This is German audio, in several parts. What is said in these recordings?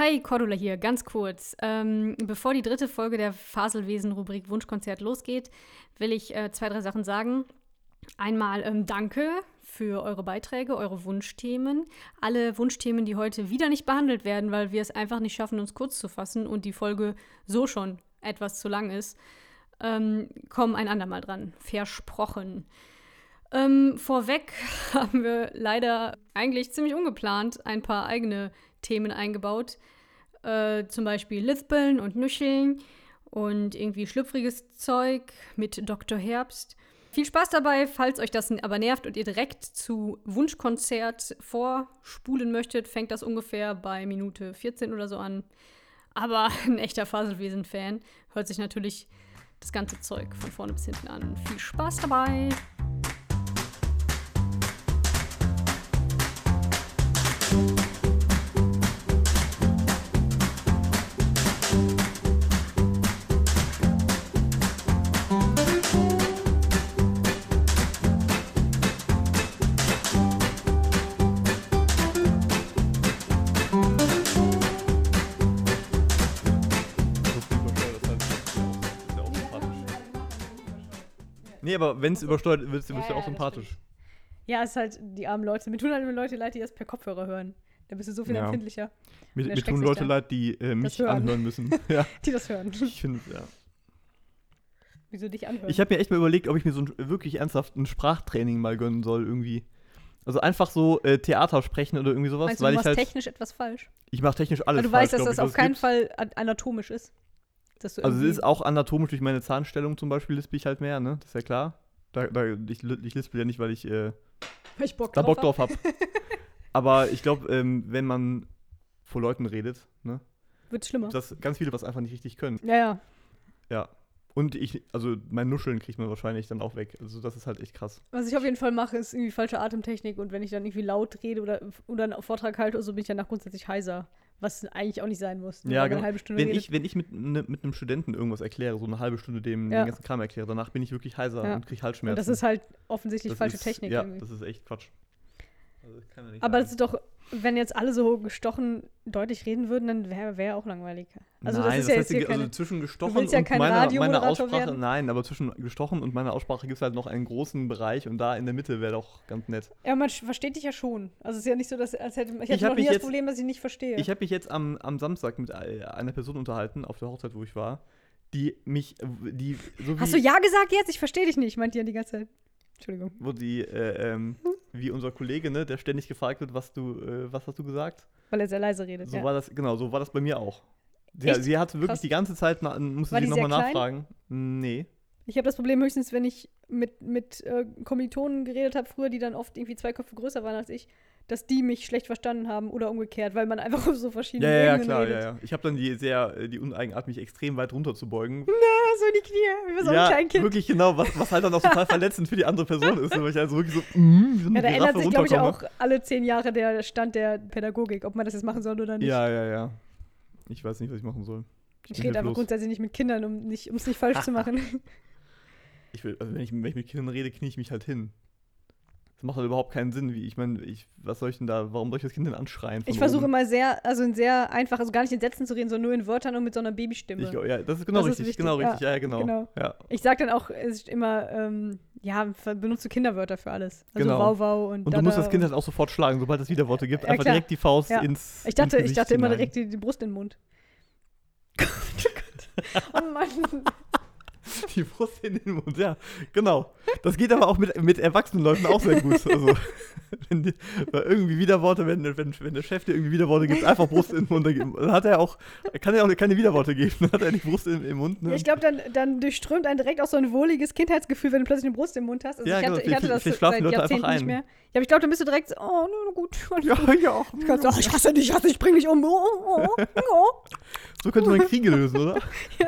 Hi, Cordula hier, ganz kurz. Ähm, bevor die dritte Folge der Faselwesen-Rubrik Wunschkonzert losgeht, will ich äh, zwei, drei Sachen sagen. Einmal ähm, danke für eure Beiträge, eure Wunschthemen. Alle Wunschthemen, die heute wieder nicht behandelt werden, weil wir es einfach nicht schaffen, uns kurz zu fassen und die Folge so schon etwas zu lang ist, ähm, kommen ein andermal dran. Versprochen. Ähm, vorweg haben wir leider eigentlich ziemlich ungeplant ein paar eigene Themen eingebaut. Äh, zum Beispiel Lispeln und Nuscheln und irgendwie schlüpfriges Zeug mit Dr. Herbst. Viel Spaß dabei, falls euch das aber nervt und ihr direkt zu Wunschkonzert vorspulen möchtet, fängt das ungefähr bei Minute 14 oder so an. Aber ein echter Faselwesen-Fan hört sich natürlich das ganze Zeug von vorne bis hinten an. Viel Spaß dabei! Aber wenn es übersteuert wird, bist du Ja, auch sympathisch. Ja, es ist halt die armen Leute. Mir tun halt immer Leute leid, die das per Kopfhörer hören. Da bist du so viel Ja. empfindlicher, Mir, mir tun Leute leid, die äh, mich hören. anhören müssen. ja, die das hören. ich finde, ja. Wieso dich anhören? Ich habe mir echt mal überlegt, ob ich mir so ein, wirklich ernsthaft ein Sprachtraining mal gönnen soll, irgendwie. Also einfach so äh, Theater sprechen oder irgendwie sowas, Meinst du, weil du ich machst halt. technisch etwas falsch? Ich mache technisch alles Weil du falsch, weißt, dass das auf keinen. Fall an- anatomisch ist. Dass Also es ist auch anatomisch durch meine Zahnstellung zum Beispiel, lispel ich halt mehr, ne? Das ist ja klar. Da, da, ich, ich lispel ja nicht, weil ich äh, weil ich Bock da Bock hab. drauf habe. Aber ich glaube, ähm, wenn man vor Leuten redet, ne? Wird schlimmer. Das ganz viele was einfach nicht richtig können. Ja, ja. Ja. Und ich, also mein Nuscheln kriegt man wahrscheinlich dann auch weg. Also das ist halt echt krass. Was ich auf jeden Fall mache, ist irgendwie falsche Atemtechnik und wenn ich dann irgendwie laut rede oder, oder einen Vortrag halte so, bin ich danach grundsätzlich heiser. Was eigentlich auch nicht sein muss. Ja, genau. Wenn ich, wenn ich mit, ne, mit einem Studenten irgendwas erkläre, so eine halbe Stunde dem Ja. den ganzen Kram erkläre, danach bin ich wirklich heiser Ja. und kriege und Halsschmerzen. das ist halt offensichtlich Das falsche ist, Technik Ja, irgendwie. das ist echt Quatsch. Also, Aber sein. das ist doch, wenn jetzt alle so gestochen deutlich reden würden, dann wäre wär auch langweilig. Also nein, das ist ja jetzt heißt, hier also keine, zwischen gestochen ja und meiner, meiner Aussprache, werden. nein, aber zwischen gestochen und meiner Aussprache gibt es halt noch einen großen Bereich und da in der Mitte wäre doch ganz nett. Ja, man versteht dich ja schon. Also es ist ja nicht so, dass als hätte ich Ich hätte hab noch nie mich das jetzt- Problem, dass ich nicht verstehe. Ich habe mich jetzt am, am Samstag mit äh, einer Person unterhalten, auf der Hochzeit, wo ich war, die mich, die so Hast du ja gesagt jetzt? Ich verstehe dich nicht, meint die ja die ganze Zeit. Entschuldigung. wo die, äh, ähm, wie unser Kollege, ne, der ständig gefragt wird, was du, äh, was hast du gesagt? Weil er sehr leise redet. So ja. war das, genau, so war das bei mir auch. Sie, Echt? sie hatte wirklich Krass. die ganze Zeit, na, musste War sie nochmal nachfragen. Nee. Ich habe das Problem höchstens, wenn ich mit, mit äh, Kommilitonen geredet habe früher, die dann oft irgendwie zwei Köpfe größer waren als ich, dass die mich schlecht verstanden haben oder umgekehrt, weil man einfach auf so verschiedene ja, ja, Ebenen klar, redet. ja, ja. Ich habe dann die sehr, äh, die Uneigenart, mich extrem weit runter zu beugen. Ah, so in die Knie, wie so ja, ein Kleinkind. wirklich genau, was, was halt dann auch total verletzend für die andere Person ist, weil ich also wirklich so, mm, so Ja, da ändert sich, glaube ich, auch alle zehn Jahre der Stand der Pädagogik, ob man das jetzt machen soll oder nicht. Ja, ja, ja. Ich weiß nicht, was ich machen soll. ich bin rede einfach grundsätzlich nicht mit Kindern, um nicht, es nicht falsch zu machen. Ich will, also wenn ich, wenn ich mit Kindern rede, knie ich mich halt hin. Das macht halt überhaupt keinen Sinn. Wie, ich meine, ich, was soll ich denn da, warum soll ich das Kind denn anschreien? Ich versuche immer sehr, also in sehr einfach, also gar nicht in Sätzen zu reden, sondern nur in Wörtern und mit so einer Babystimme. Ich, ja, das ist genau Das ist richtig, wichtig, genau ja, richtig, ja, ja, genau. genau. Ja. Ich sag dann auch es ist immer, ähm, ja, benutze Kinderwörter für alles. Also Genau. Wow Wow und Und du musst das Kind halt auch sofort schlagen, sobald es Widerworte gibt. Ja, Einfach klar. direkt die Faust Ja. ins. Ich dachte, ins ich dachte immer direkt die, die Brust in den Mund. oh Mann. Die Brust in den Mund, ja, genau. Das geht aber auch mit, mit erwachsenen Leuten auch sehr gut. Also, wenn die, irgendwie Widerworte, wenn, wenn, wenn der Chef dir irgendwie Widerworte gibt, einfach Brust in den Mund, dann dann hat er auch, kann er auch keine Widerworte geben, dann hat er nicht Brust in, im Mund. Ne? Ich glaube, dann, dann durchströmt einen direkt auch so ein wohliges Kindheitsgefühl, wenn du plötzlich eine Brust im Mund hast. Also Ja, ich, hatte, genau, ich hatte das seit die Leute einfach Jahrzehnten nicht ein. mehr. Ja, aber ich glaube, dann bist du direkt so, oh, na gut. ja, ja. Ich, kannst, oh, ich hasse dich, ich hasse dich, ich bring dich um. Oh, oh, oh, oh. So könnte man Kriege lösen, oder? Ja.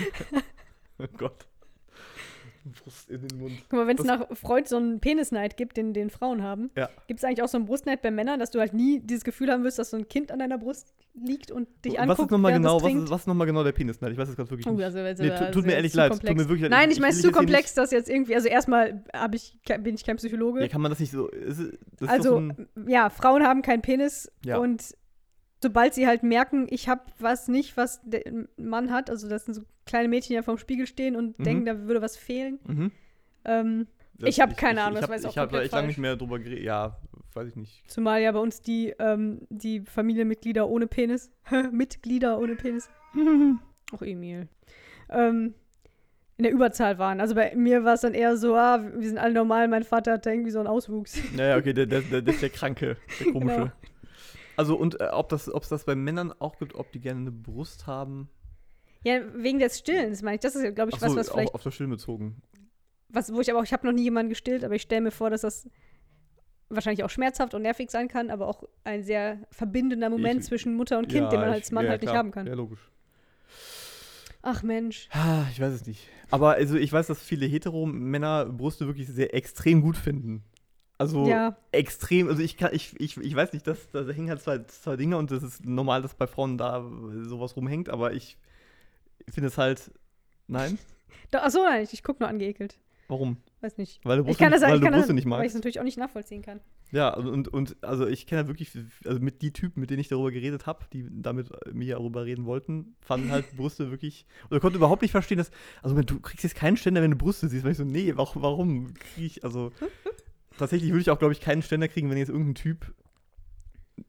Oh Gott. Brust in den Mund. Guck mal, wenn es nach Freud so einen Penisneid gibt, den, den Frauen haben, Ja. gibt es eigentlich auch so einen Brustneid bei Männern, dass du halt nie dieses Gefühl haben wirst, dass so ein Kind an deiner Brust liegt und dich anguckt, was ist nochmal genau, es was ist, was ist noch genau der Penisneid? Ich weiß das gerade wirklich Oh, nicht. also, also, Nee, tu- also, tut mir ehrlich leid, tut mir wirklich leid. Nein, ich Ich- meine, es ist zu komplex, dass jetzt irgendwie, also erstmal ich, bin ich kein Psychologe. Ja, kann man das nicht so. Ist, es- das also, so ein, ja, Frauen haben keinen Penis Ja. und sobald sie halt merken, ich habe was nicht, was der Mann hat, also das sind so kleine Mädchen, die ja vorm Spiegel stehen und Mhm. denken, da würde was fehlen. Mhm. Ähm, Das- Ich hab keine Ahnung, ich das hab, weiß ich auch Ich habe echt lange nicht mehr drüber geredet. Ja, weiß ich nicht. zumal ja bei uns die, ähm, die Familienmitglieder ohne Penis, Mitglieder ohne Penis, auch Emil, ähm, in der Überzahl waren. Also bei mir war es dann eher so, ah, wir sind alle normal, mein Vater hat da irgendwie so einen Auswuchs. Naja, okay, der, der, der, der ist der Kranke, der Komische. Genau. Also, und äh, ob das, ob es das bei Männern auch gibt, ob die gerne eine Brust haben. Ja, wegen des Stillens, meine ich. Das ist, glaube ich, Ach was, so, was vielleicht auf das Stillen bezogen. was, wo ich aber auch, ich habe noch nie jemanden gestillt, aber ich stelle mir vor, dass das wahrscheinlich auch schmerzhaft und nervig sein kann, aber auch ein sehr verbindender Moment Ich- zwischen Mutter und Kind, den man als ich- Mann ja, halt nicht haben kann. Ja, logisch. Ach Mensch. Ah, Ich weiß es nicht. Aber also ich weiß, dass viele Hetero-Männer Brüste wirklich sehr extrem gut finden. Also Ja. extrem, also ich kann, ich, ich, ich weiß nicht, dass da hängen halt zwei, zwei Dinge und das ist normal, dass bei Frauen da sowas rumhängt, aber ich finde es halt. Nein? Achso, nein, ich, ich gucke nur angeekelt. Warum? Weiß nicht. Weil du Ich Brüste kann das nicht, weil ich kann das, nicht weil ich es magst. natürlich auch nicht nachvollziehen kann. Ja, also und, und also ich kenne halt wirklich, also mit die Typen, mit denen ich darüber geredet habe, die damit mir darüber reden wollten, fanden halt Brüste wirklich, oder konnte überhaupt nicht verstehen, dass, also du kriegst jetzt keinen Ständer, wenn du Brüste siehst, weil ich so, nee, warum, warum kriege ich, also tatsächlich würde ich auch, glaube ich, keinen Ständer kriegen, wenn jetzt irgendein Typ,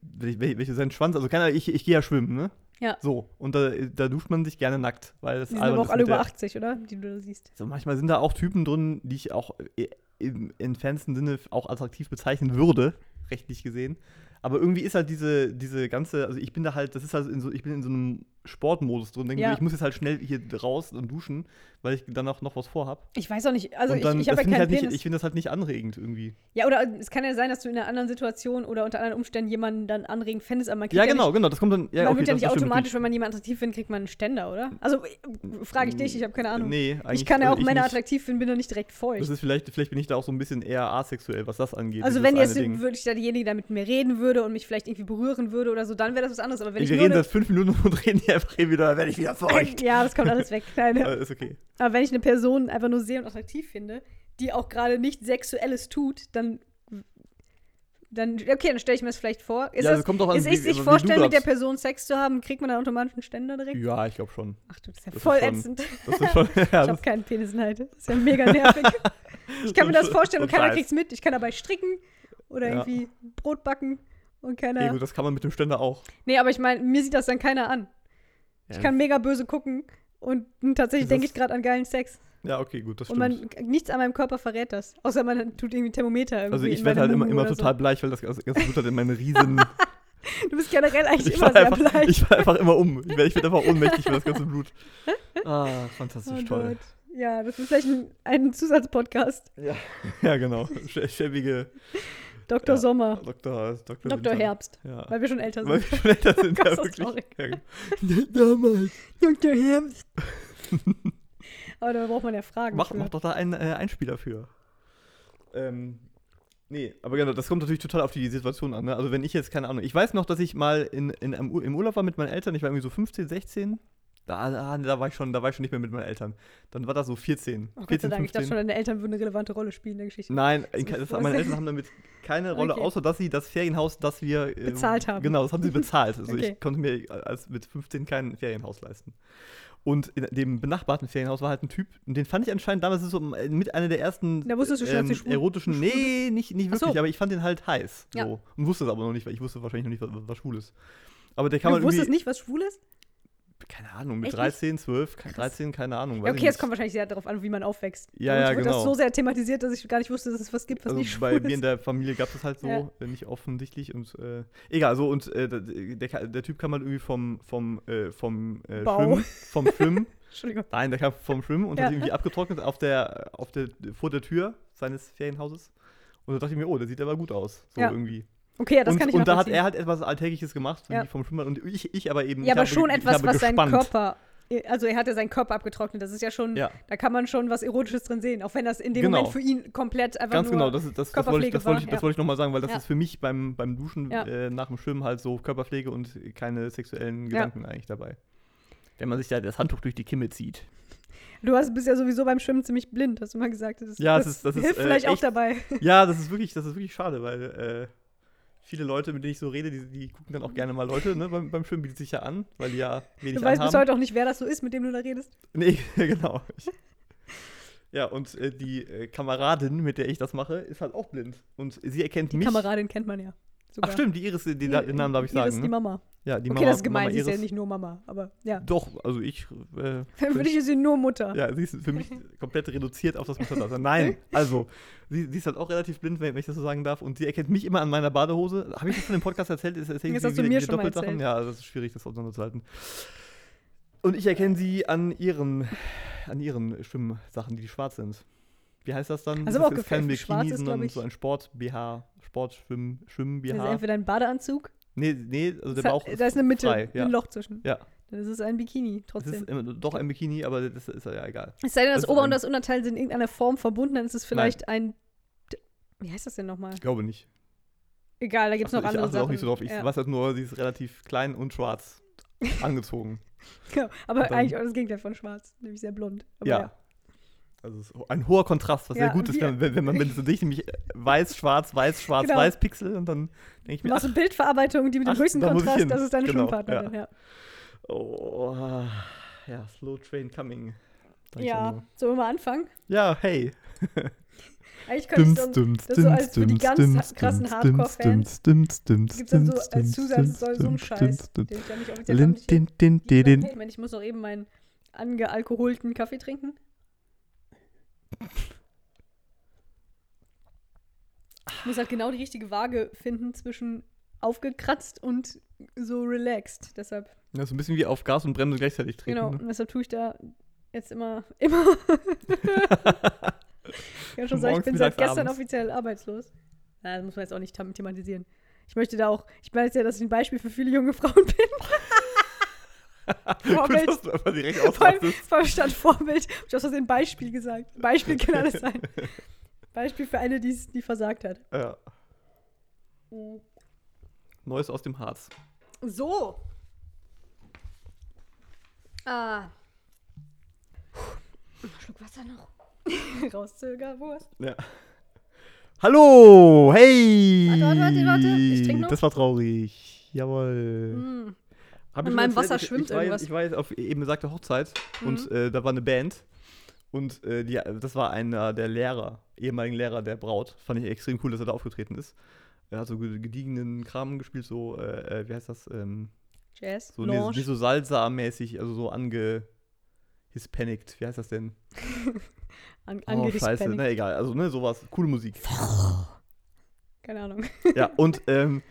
welche, welche seinen Schwanz, also keiner, ich, ich gehe ja schwimmen, ne? Ja. So, und da, da duscht man sich gerne nackt, weil das Die sind aber auch alle über der- 80, oder? Die du da siehst. so, manchmal sind da auch Typen drin, die ich auch äh, im entferntesten Sinne auch attraktiv bezeichnen würde, rechtlich gesehen. Aber irgendwie ist halt diese, diese ganze, also ich bin da halt, das ist halt in so, ich bin in so einem Sportmodus drin, denke Ja. ich, ich muss jetzt halt schnell hier raus und duschen, weil ich danach noch was vorhab. Ich weiß auch nicht, also dann, ich, ich habe ja keinen halt nicht, ich finde das halt nicht anregend irgendwie. ja, oder es kann ja sein, dass du in einer anderen Situation oder unter anderen Umständen jemanden dann anregend fändest, aber man kriegt Ja, ja, genau, nicht, genau, das kommt dann, ja, man okay, wird ja nicht stimmt automatisch, wenn man jemanden attraktiv findet, kriegt man einen Ständer, oder? Also äh, frage ich dich, ich habe keine Ahnung. Nee, eigentlich ich kann ja auch ich Männer nicht. attraktiv finden, bin doch nicht direkt feucht. Das ist vielleicht, vielleicht bin ich da auch so ein bisschen eher asexuell, was das angeht. Also wenn jetzt Ding. wirklich da derjenige da mit mir reden würde und mich vielleicht irgendwie berühren würde oder so, dann wäre das was anderes. Aber wenn ich wir eine, seit fünf Minuten und reden hier einfach wieder, dann werde ich wieder feucht. ja, das kommt alles weg. Nein, Äh, ist okay. aber wenn ich eine Person einfach nur sehr und attraktiv finde, die auch gerade nichts Sexuelles tut, dann dann okay, dann stelle ich mir das vielleicht vor. Ist ja, das, kommt doch an, ist ich sich vorstellen, mit der Person Sex zu haben, kriegt man dann automatisch einen Ständer direkt? Ja, ich glaube schon. Ach du, das ist ja Das voll schon- ätzend. Das ist schon. ja, Ich habe keinen Penisneid. Das ist ja mega nervig. Ich kann mir das vorstellen und keiner Total. kriegt's mit. Ich kann dabei stricken oder Ja. irgendwie Brot backen und keiner. Ja, gut, das kann man mit dem Ständer auch. Nee, aber ich meine, mir sieht das dann keiner an. Ich Ja. kann mega böse gucken und tatsächlich denke ich gerade an geilen Sex. Ja, okay, gut, das Und stimmt. man, nichts an meinem Körper verrät das. Außer man tut irgendwie Thermometer irgendwie. also ich werde halt immer, Mumu immer total bleich, weil das ganze Blut hat in meinen riesen. So. Du bist generell eigentlich ich immer sehr einfach, bleich. ich fall einfach immer um. Ich werde ich werd einfach ohnmächtig für das ganze Blut. Ah, fantastisch Oh toll. Gott. Ja, das ist vielleicht ein, ein Zusatzpodcast. Ja, genau. Schä- Schäbige Dr. Ja. Sommer, Dr. Dr. Dr. Herbst, Ja. weil wir schon älter Weil sind. wir schon älter sind, Gott, ja, das wirklich. Damals. Dr. Herbst. Aber da braucht man ja Fragen. Mach, für. mach doch da einen äh, Einspieler für. Ähm, nee, aber genau, das kommt natürlich total auf die Situation an. Ne? Also wenn ich jetzt, keine Ahnung, ich weiß noch, dass ich mal in, in, im Urlaub war mit meinen Eltern, ich war irgendwie so 15, 16. Da, da, da, war ich schon, da war ich schon nicht mehr mit meinen Eltern. Dann war das so 14. Oh Gott 14, sei Dank, ich dachte 15. schon, deine Eltern würden eine relevante Rolle spielen in der Geschichte. Nein, Das meine Eltern haben damit keine Rolle, Okay. außer dass sie das Ferienhaus, das wir äh, Bezahlt haben. Genau, das haben sie bezahlt. Also Okay. ich konnte mir als mit 15 kein Ferienhaus leisten. Und in dem benachbarten Ferienhaus war halt ein Typ, und den fand ich anscheinend damals so mit einer der ersten Da wusstest du schon, ähm, schwul- erotischen. schwul Nee, nicht, nicht Ach so. wirklich, aber ich fand den halt heiß. Ja. So. Und wusste es aber noch nicht, weil ich wusste wahrscheinlich noch nicht, was, was schwul ist. Aber der kann Du man wusstest nicht, was schwul ist? Keine Ahnung, mit Echt 13, 12, 13, keine Ahnung. Ja, okay, es kommt wahrscheinlich sehr darauf an, wie man aufwächst. Ja, Bei ja, wird das genau. so sehr thematisiert, dass ich gar nicht wusste, dass es was gibt, was Also nicht bei schwul mir in der Familie gab es das halt so, Ja. äh, nicht offensichtlich und äh, egal, so und äh, der, der, der Typ kam halt irgendwie vom vom äh, vom äh. Schwimmen, vom Schwimmen. Entschuldigung. Nein, der kam vom Schwimmen und Ja. hat irgendwie abgetrocknet auf der auf der vor der Tür seines Ferienhauses. Und da dachte ich mir, oh, der sieht aber gut aus, so Ja. irgendwie. Okay, ja, das und, kann ich und da hat er halt etwas Alltägliches gemacht, Ja. vom Schwimmbad und ich, ich aber eben Ja, aber schon etwas, was seinen gespannt. Körper. Also er hat ja seinen Körper abgetrocknet. Das ist ja schon, Ja. da kann man schon was Erotisches drin sehen. Auch wenn das in dem Genau. Moment für ihn komplett einfach Ganz nur. genau, das, ist- das, das wollte ich, das wollte ich, ja. wollte ich nochmal sagen, weil das ist für mich beim, beim Duschen äh, nach dem Schwimmen halt so Körperpflege und keine sexuellen Gedanken eigentlich dabei. Wenn man sich da das Handtuch durch die Kimme zieht. Du hast, bist ja sowieso beim Schwimmen ziemlich blind, hast du mal gesagt. Das, Ja, das, ist- das ist, hilft äh, vielleicht auch echt- dabei. Ja, das ist wirklich, das ist wirklich schade, weil äh, viele Leute, mit denen ich so rede, die, die gucken dann auch gerne mal Leute ne, beim, beim Schwimmen, bietet sich ja an, weil die ja wenig Du weißt bis anhaben. heute auch nicht, wer das so ist, mit dem du da redest. Nee, genau. Ich, ja, und äh, die äh, Kameradin, mit der ich das mache, ist halt auch blind. Und sie erkennt Die mich. Kameradin kennt man ja. Sogar. Ach stimmt, die Iris, den, den Namen darf ich Iris, sagen. die Ne? Mama. Ja, die okay, Mama, das ist gemein, Mama sie ist ja nicht nur Mama, aber ja. Doch, also ich. Äh, Für dich ist sie nur Mutter. Ja, sie ist für mich komplett reduziert auf das Mutterdasein. Nein, also, sie, sie ist halt auch relativ blind, wenn, ich das so sagen darf. Und sie erkennt mich immer an meiner Badehose. Habe ich das von dem Podcast erzählt? Ist, erzähl Das hast du mir schon mal erzählt. Ja, das ist schwierig, das auseinanderzuhalten. Und ich erkenne sie an ihren, an ihren Schwimmsachen, die schwarz sind. Wie heißt das dann? Also das auch ist kein Bikini, sondern so ein Sport-BH, Sport-Schwimm- Das ist entweder ein Badeanzug, Nee, nee, also der das Bauch hat, da ist eine Mitte, frei. Ja. ein Loch zwischen. Ja, Dann ist es ein Bikini, es trotzdem. ist immer, doch ein Bikini, aber das ist ja egal. Es sei denn, das, das ist Ober- und das Unterteil sind in irgendeiner Form verbunden, dann ist es vielleicht ein. Wie heißt das denn nochmal? Ich glaube nicht. Egal, da gibt es noch Achte- andere ich achte Sachen. auch nicht so drauf. Ich ja. weiß halt nur, sie ist relativ klein und schwarz angezogen. Genau. Aber dann- eigentlich auch das Gegenteil von schwarz, nämlich sehr blond. Aber ja. Also es ist ein hoher Kontrast, was Ja, sehr gut ist, wenn, wenn man so dich nämlich weiß, schwarz, weiß, schwarz, Genau. weiß Pixel und dann denke ich Du mir, machst ach, eine Bildverarbeitung, die mit dem ach, höchsten ich Kontrast, das ist deine Genau, Schwimmpartnerin. Ja, oh, ah, ja, slow train coming. Ich ja. nur. sollen wir mal anfangen? Ja, hey. Eigentlich könnte ich so, das so als für die ganz krassen Hardcore-Fans gibt es so als Zusatz so ein Scheiß, den ich dann nicht offiziell ich muss noch eben meinen angealkoholten Kaffee trinken. Ich muss halt genau die richtige Waage finden zwischen aufgekratzt und so relaxed. Deshalb, Ja, so ein bisschen wie auf Gas und Bremse gleichzeitig treten. genau, Ne? und deshalb tue ich da jetzt immer, immer. ich kann schon sagen, ich bin seit gestern abends. offiziell arbeitslos. Na, das muss man jetzt auch nicht thematisieren. Ich möchte da auch, ich weiß ja, dass ich ein Beispiel für viele junge Frauen bin. Gut, Vorbild. dass du direkt ausrastest. vor allem statt Vorbild, ich aus Versehen Beispiel gesagt. Beispiel kann alles sein. Beispiel für eine, die's- die versagt hat. Ja. Neues aus dem Harz. So. Ah. Puh. Schluck Wasser noch. Rauszögerwurst. Ja. Hallo, hey! Warte, warte, warte, warte. Ich trink noch. Das war traurig. Jawohl. Mm. Hab In meinem Wasser ich, schwimmt ich war, irgendwas. Ich war jetzt auf eben besagter Hochzeit Mhm. und äh, da war eine Band und äh, die, das war einer der Lehrer, ehemaligen Lehrer der Braut. Fand ich extrem cool, dass er da aufgetreten ist. Er hat so ge- gediegenen Kram gespielt, so, äh, äh, wie heißt das? Ähm, Jazz. so Lounge. nicht so Salsa-mäßig, also so ange hispanicked. Wie heißt das denn? An, Oh, scheiße, na egal. Also, ne, sowas. Coole Musik. Keine Ahnung. Ja, und, ähm,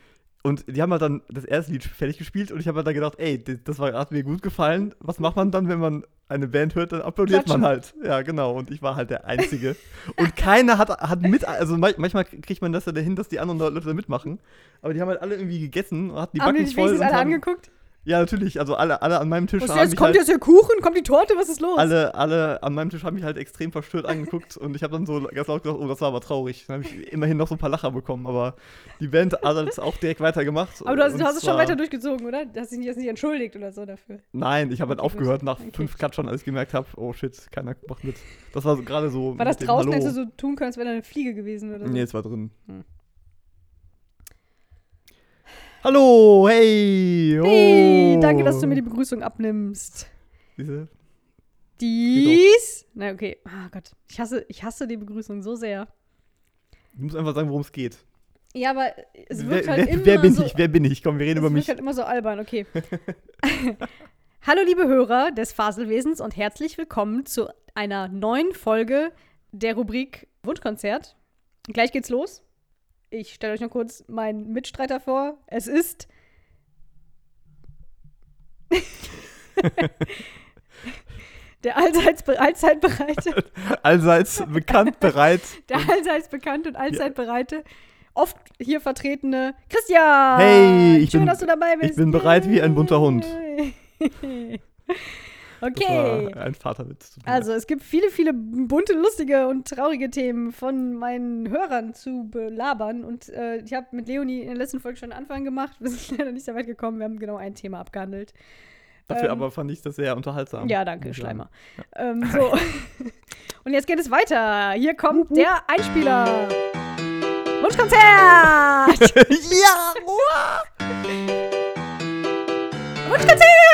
und die haben halt dann das erste Lied fertig gespielt und ich habe halt dann gedacht, ey, das, war, hat mir gut gefallen. Was macht man dann, wenn man eine Band hört? Dann applaudiert Klatschen. man halt. Ja, genau. Und ich war halt der Einzige. und keiner hat, hat mit, also ma- manchmal kriegt man das ja dahin, dass die anderen Leute da mitmachen. Aber die haben halt alle irgendwie gegessen und hatten die haben die Backen dich voll. wenigstens Und alle haben, angeguckt? Ja, natürlich. Also alle, alle an meinem Tisch Was haben jetzt? mich Kommt halt, jetzt der Kuchen? Kommt die Torte? Was ist los? alle, alle an meinem Tisch haben mich halt extrem verstört angeguckt und ich habe dann so ganz laut gesagt, oh, das war aber traurig. Dann habe ich immerhin noch so ein paar Lacher bekommen, aber die Band hat das auch direkt weitergemacht. Aber du hast, du hast es schon weiter durchgezogen, oder? Du hast dich jetzt nicht entschuldigt oder so dafür. Nein, ich habe halt aufgehört nach Okay. fünf Klatschern, als ich gemerkt habe, oh shit, keiner macht mit. Das war so, gerade so. War das draußen, hättest du so tun können, als wäre da eine Fliege gewesen oder so? Nee, es war drin. Hm. Hallo, hey! Oh. Hey, danke, dass du mir die Begrüßung abnimmst. Diese, Dies. Na, okay. Ah Gott. Ich hasse, ich hasse die Begrüßung so sehr. du musst einfach sagen, worum es geht. Ja, aber es wirkt wer, halt wer, immer wer bin so. ich? Wer bin ich? Komm, wir reden es über wirkt mich. halt immer so albern, okay. Hallo, liebe Hörer des Faselwesens und herzlich willkommen zu einer neuen Folge der Rubrik Wunschkonzert. Gleich geht's los. Ich stelle euch noch kurz meinen Mitstreiter vor. Es ist. der allseits, be- allzeit bereite, Allseits bekannt, bereit. der allseits bekannte und allzeit bereite, oft hier vertretene Christian. Hey, ich Schön, bin- dass du dabei bist. ich bin bereit wie ein bunter Hund. Okay. ein Vaterwitz. Also, es gibt viele, viele bunte, lustige und traurige Themen von meinen Hörern zu belabern. Und äh, ich habe mit Leonie in der letzten Folge schon einen Anfang gemacht. Wir sind leider nicht sehr weit gekommen. Wir haben genau ein Thema abgehandelt. Dafür ähm, aber fand ich das sehr unterhaltsam. Ja, danke. Schleimer. Ähm, so. und jetzt geht es weiter. Hier kommt der Einspieler. Wunschkonzert! ja! Wunschkonzert!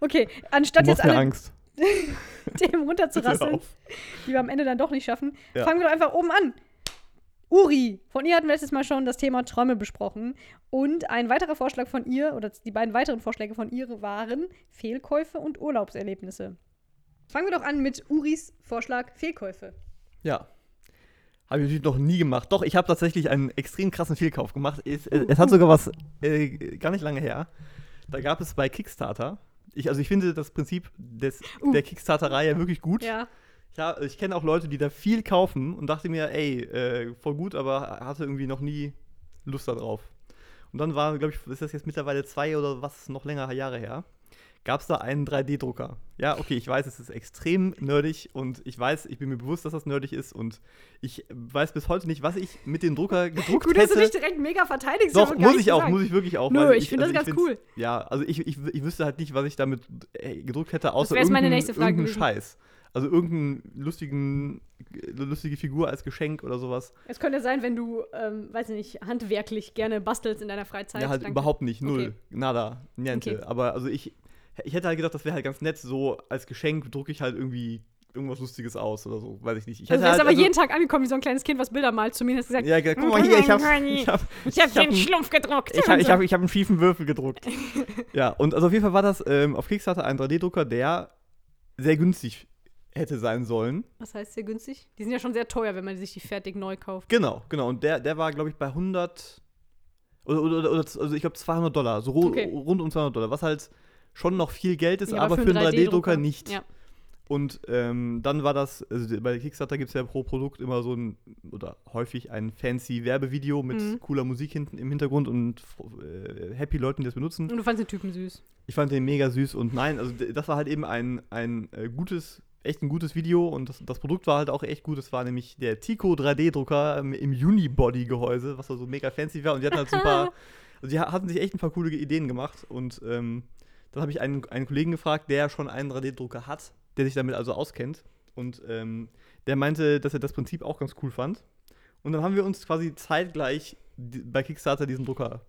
Okay, anstatt Du jetzt alle Angst. Themen Hör runterzurasseln, die wir am Ende dann doch nicht schaffen, Ja. fangen wir doch einfach oben an. Uri, von ihr hatten wir letztes Mal schon das Thema Träume besprochen. Und ein weiterer Vorschlag von ihr, oder die beiden weiteren Vorschläge von ihr waren Fehlkäufe und Urlaubserlebnisse. Fangen wir doch an mit Uris Vorschlag Fehlkäufe. Ja. Habe ich natürlich noch nie gemacht. Doch, ich habe tatsächlich einen extrem krassen Fehlkauf gemacht. Es, äh, es hat sogar was äh, gar nicht lange her. Da gab es bei Kickstarter. Ich, also ich finde das Prinzip des, Uh. der Kickstarter-Reihe wirklich gut. Ja. Ja, ich kenne auch Leute, die da viel kaufen und dachte mir, ey, äh, voll gut, aber hatte irgendwie noch nie Lust darauf. Und dann war, glaube ich, ist das jetzt mittlerweile zwei oder was noch länger Jahre her, gab es da einen 3D-Drucker. Ja, okay, ich weiß, es ist extrem nerdig und ich weiß, ich bin mir bewusst, dass das nerdig ist und ich weiß bis heute nicht, was ich mit dem Drucker gedruckt Gut, dass hätte. du dich direkt mega verteidigst. Doch, muss ich auch, gesagt. muss ich wirklich auch. Nö, weil ich finde das ganz cool. Ja, also ich, ich, ich wüsste halt nicht, was ich damit äh, gedruckt hätte, außer jetzt meine nächste Frage irgendeinen gewesen. Scheiß. Also irgendeinen lustigen, eine lustige Figur als Geschenk oder sowas. Es könnte sein, wenn du, ähm, weiß ich nicht, handwerklich gerne bastelst in deiner Freizeit. ja, halt überhaupt nicht, null, Okay. nada, niente. Okay. Aber also ich, ich hätte halt gedacht, das wäre halt ganz nett, so als Geschenk drucke ich halt irgendwie irgendwas Lustiges aus oder so, weiß ich nicht. Ich Also hätte du bist halt, aber jeden Tag angekommen wie so ein kleines Kind, was Bilder malt. Zumindest gesagt, ja, guck mal hier, ich hab, ich hab, ich hab ich hab den Schlumpf gedruckt. Ich habe ich hab, ich hab einen schiefen Würfel gedruckt. ja, und also auf jeden Fall war das ähm, auf Kickstarter ein 3D-Drucker, der sehr günstig hätte sein sollen. Was heißt sehr günstig? Die sind ja schon sehr teuer, wenn man sich die fertig neu kauft. Genau, genau. Und der, der war, glaube ich, bei 100 oder, oder, oder also ich glaube 200 Dollar, so Okay. rund um 200 Dollar, was halt schon noch viel Geld ist, Ja, aber, für einen 3D-Drucker nicht. Ja. Und ähm, dann war das, also bei Kickstarter gibt es ja pro Produkt immer so ein, oder häufig ein fancy Werbevideo mit Mhm. cooler Musik hinten im Hintergrund und äh, happy Leuten, die das benutzen. Und du fandst den Typen süß. Ich fand den mega süß und nein, also das war halt eben ein, ein äh, gutes, echt ein gutes Video und das, das Produkt war halt auch echt gut. Es war nämlich der Tico 3D-Drucker ähm, im Unibody-Gehäuse, was also mega fancy war und die hatten halt so ein paar, also die ha- hatten sich echt ein paar coole Ideen gemacht und ähm, dann habe ich einen, einen Kollegen gefragt, der schon einen 3D-Drucker hat, der sich damit also auskennt und ähm, der meinte, dass er das Prinzip auch ganz cool fand. Und dann haben wir uns quasi zeitgleich bei Kickstarter diesen Drucker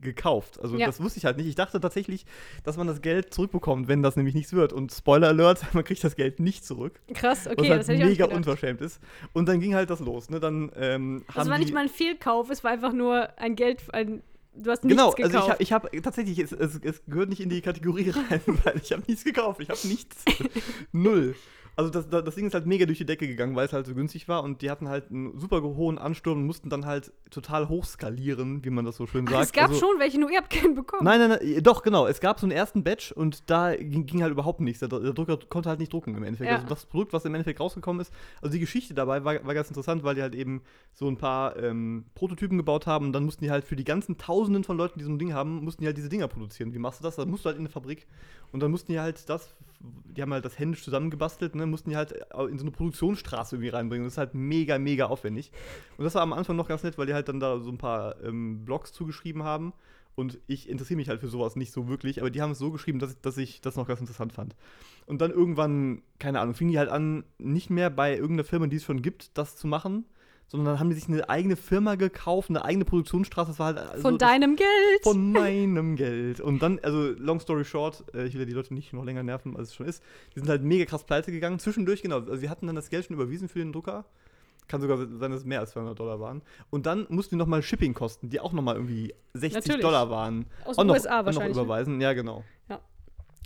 gekauft. Also Ja. das wusste ich halt nicht. Ich dachte tatsächlich, dass man das Geld zurückbekommt, wenn das nämlich nichts wird. Und Spoiler Alert, man kriegt das Geld nicht zurück. Krass, was okay, halt das hätte ich mega gedacht. unverschämt ist. Und dann ging halt das los. Ne? Dann ähm, Das haben war nicht mal ein Fehlkauf, es war einfach nur ein Geld, ein, du hast Genau, nichts also gekauft. ich habe ich hab, tatsächlich, es, es, es gehört nicht in die Kategorie rein, weil ich habe nichts gekauft. Ich habe nichts. Null. Also das, das Ding ist halt mega durch die Decke gegangen, weil es halt so günstig war und die hatten halt einen super hohen Ansturm und mussten dann halt total hochskalieren, wie man das so schön sagt. es gab also, schon welche, nur ihr habt keinen bekommen. Nein, nein, nein, doch, genau. Es gab so einen ersten Batch und da ging, ging halt überhaupt nichts. Der, der Drucker konnte halt nicht drucken im Endeffekt. Ja. Also das Produkt, was im Endeffekt rausgekommen ist, also die Geschichte dabei war, war ganz interessant, weil die halt eben so ein paar ähm, Prototypen gebaut haben und dann mussten die halt für die ganzen Tausenden von Leuten, die so ein Ding haben, mussten die halt diese Dinger produzieren. Wie machst du das? Dann musst du halt in eine Fabrik und dann mussten die halt das, die haben halt das händisch zusammengebastelt, ne, mussten die halt in so eine Produktionsstraße irgendwie reinbringen. Das ist halt mega, mega aufwendig. Und das war am Anfang noch ganz nett, weil die halt dann da so ein paar ähm, Blogs zugeschrieben haben. Und ich interessiere mich halt für sowas nicht so wirklich, aber die haben es so geschrieben, dass, dass ich das noch ganz interessant fand. Und dann irgendwann, keine Ahnung, fingen die halt an, nicht mehr bei irgendeiner Firma, die es schon gibt, das zu machen, sondern dann haben die sich eine eigene Firma gekauft, eine eigene Produktionsstraße. Das war halt also Von das- deinem Geld. von meinem Geld. Und dann, also long story short, äh, ich will ja die Leute nicht noch länger nerven, als es schon ist. Die sind halt mega krass pleite gegangen. Zwischendurch, genau. Also, sie hatten dann das Geld schon überwiesen für den Drucker. Kann sogar sein, dass es mehr als 200 Dollar waren. Und dann mussten die nochmal Shipping kosten, die auch nochmal irgendwie 60 Natürlich. Dollar waren. Aus den noch, USA noch wahrscheinlich. ne? überweisen, ja, genau. Ja.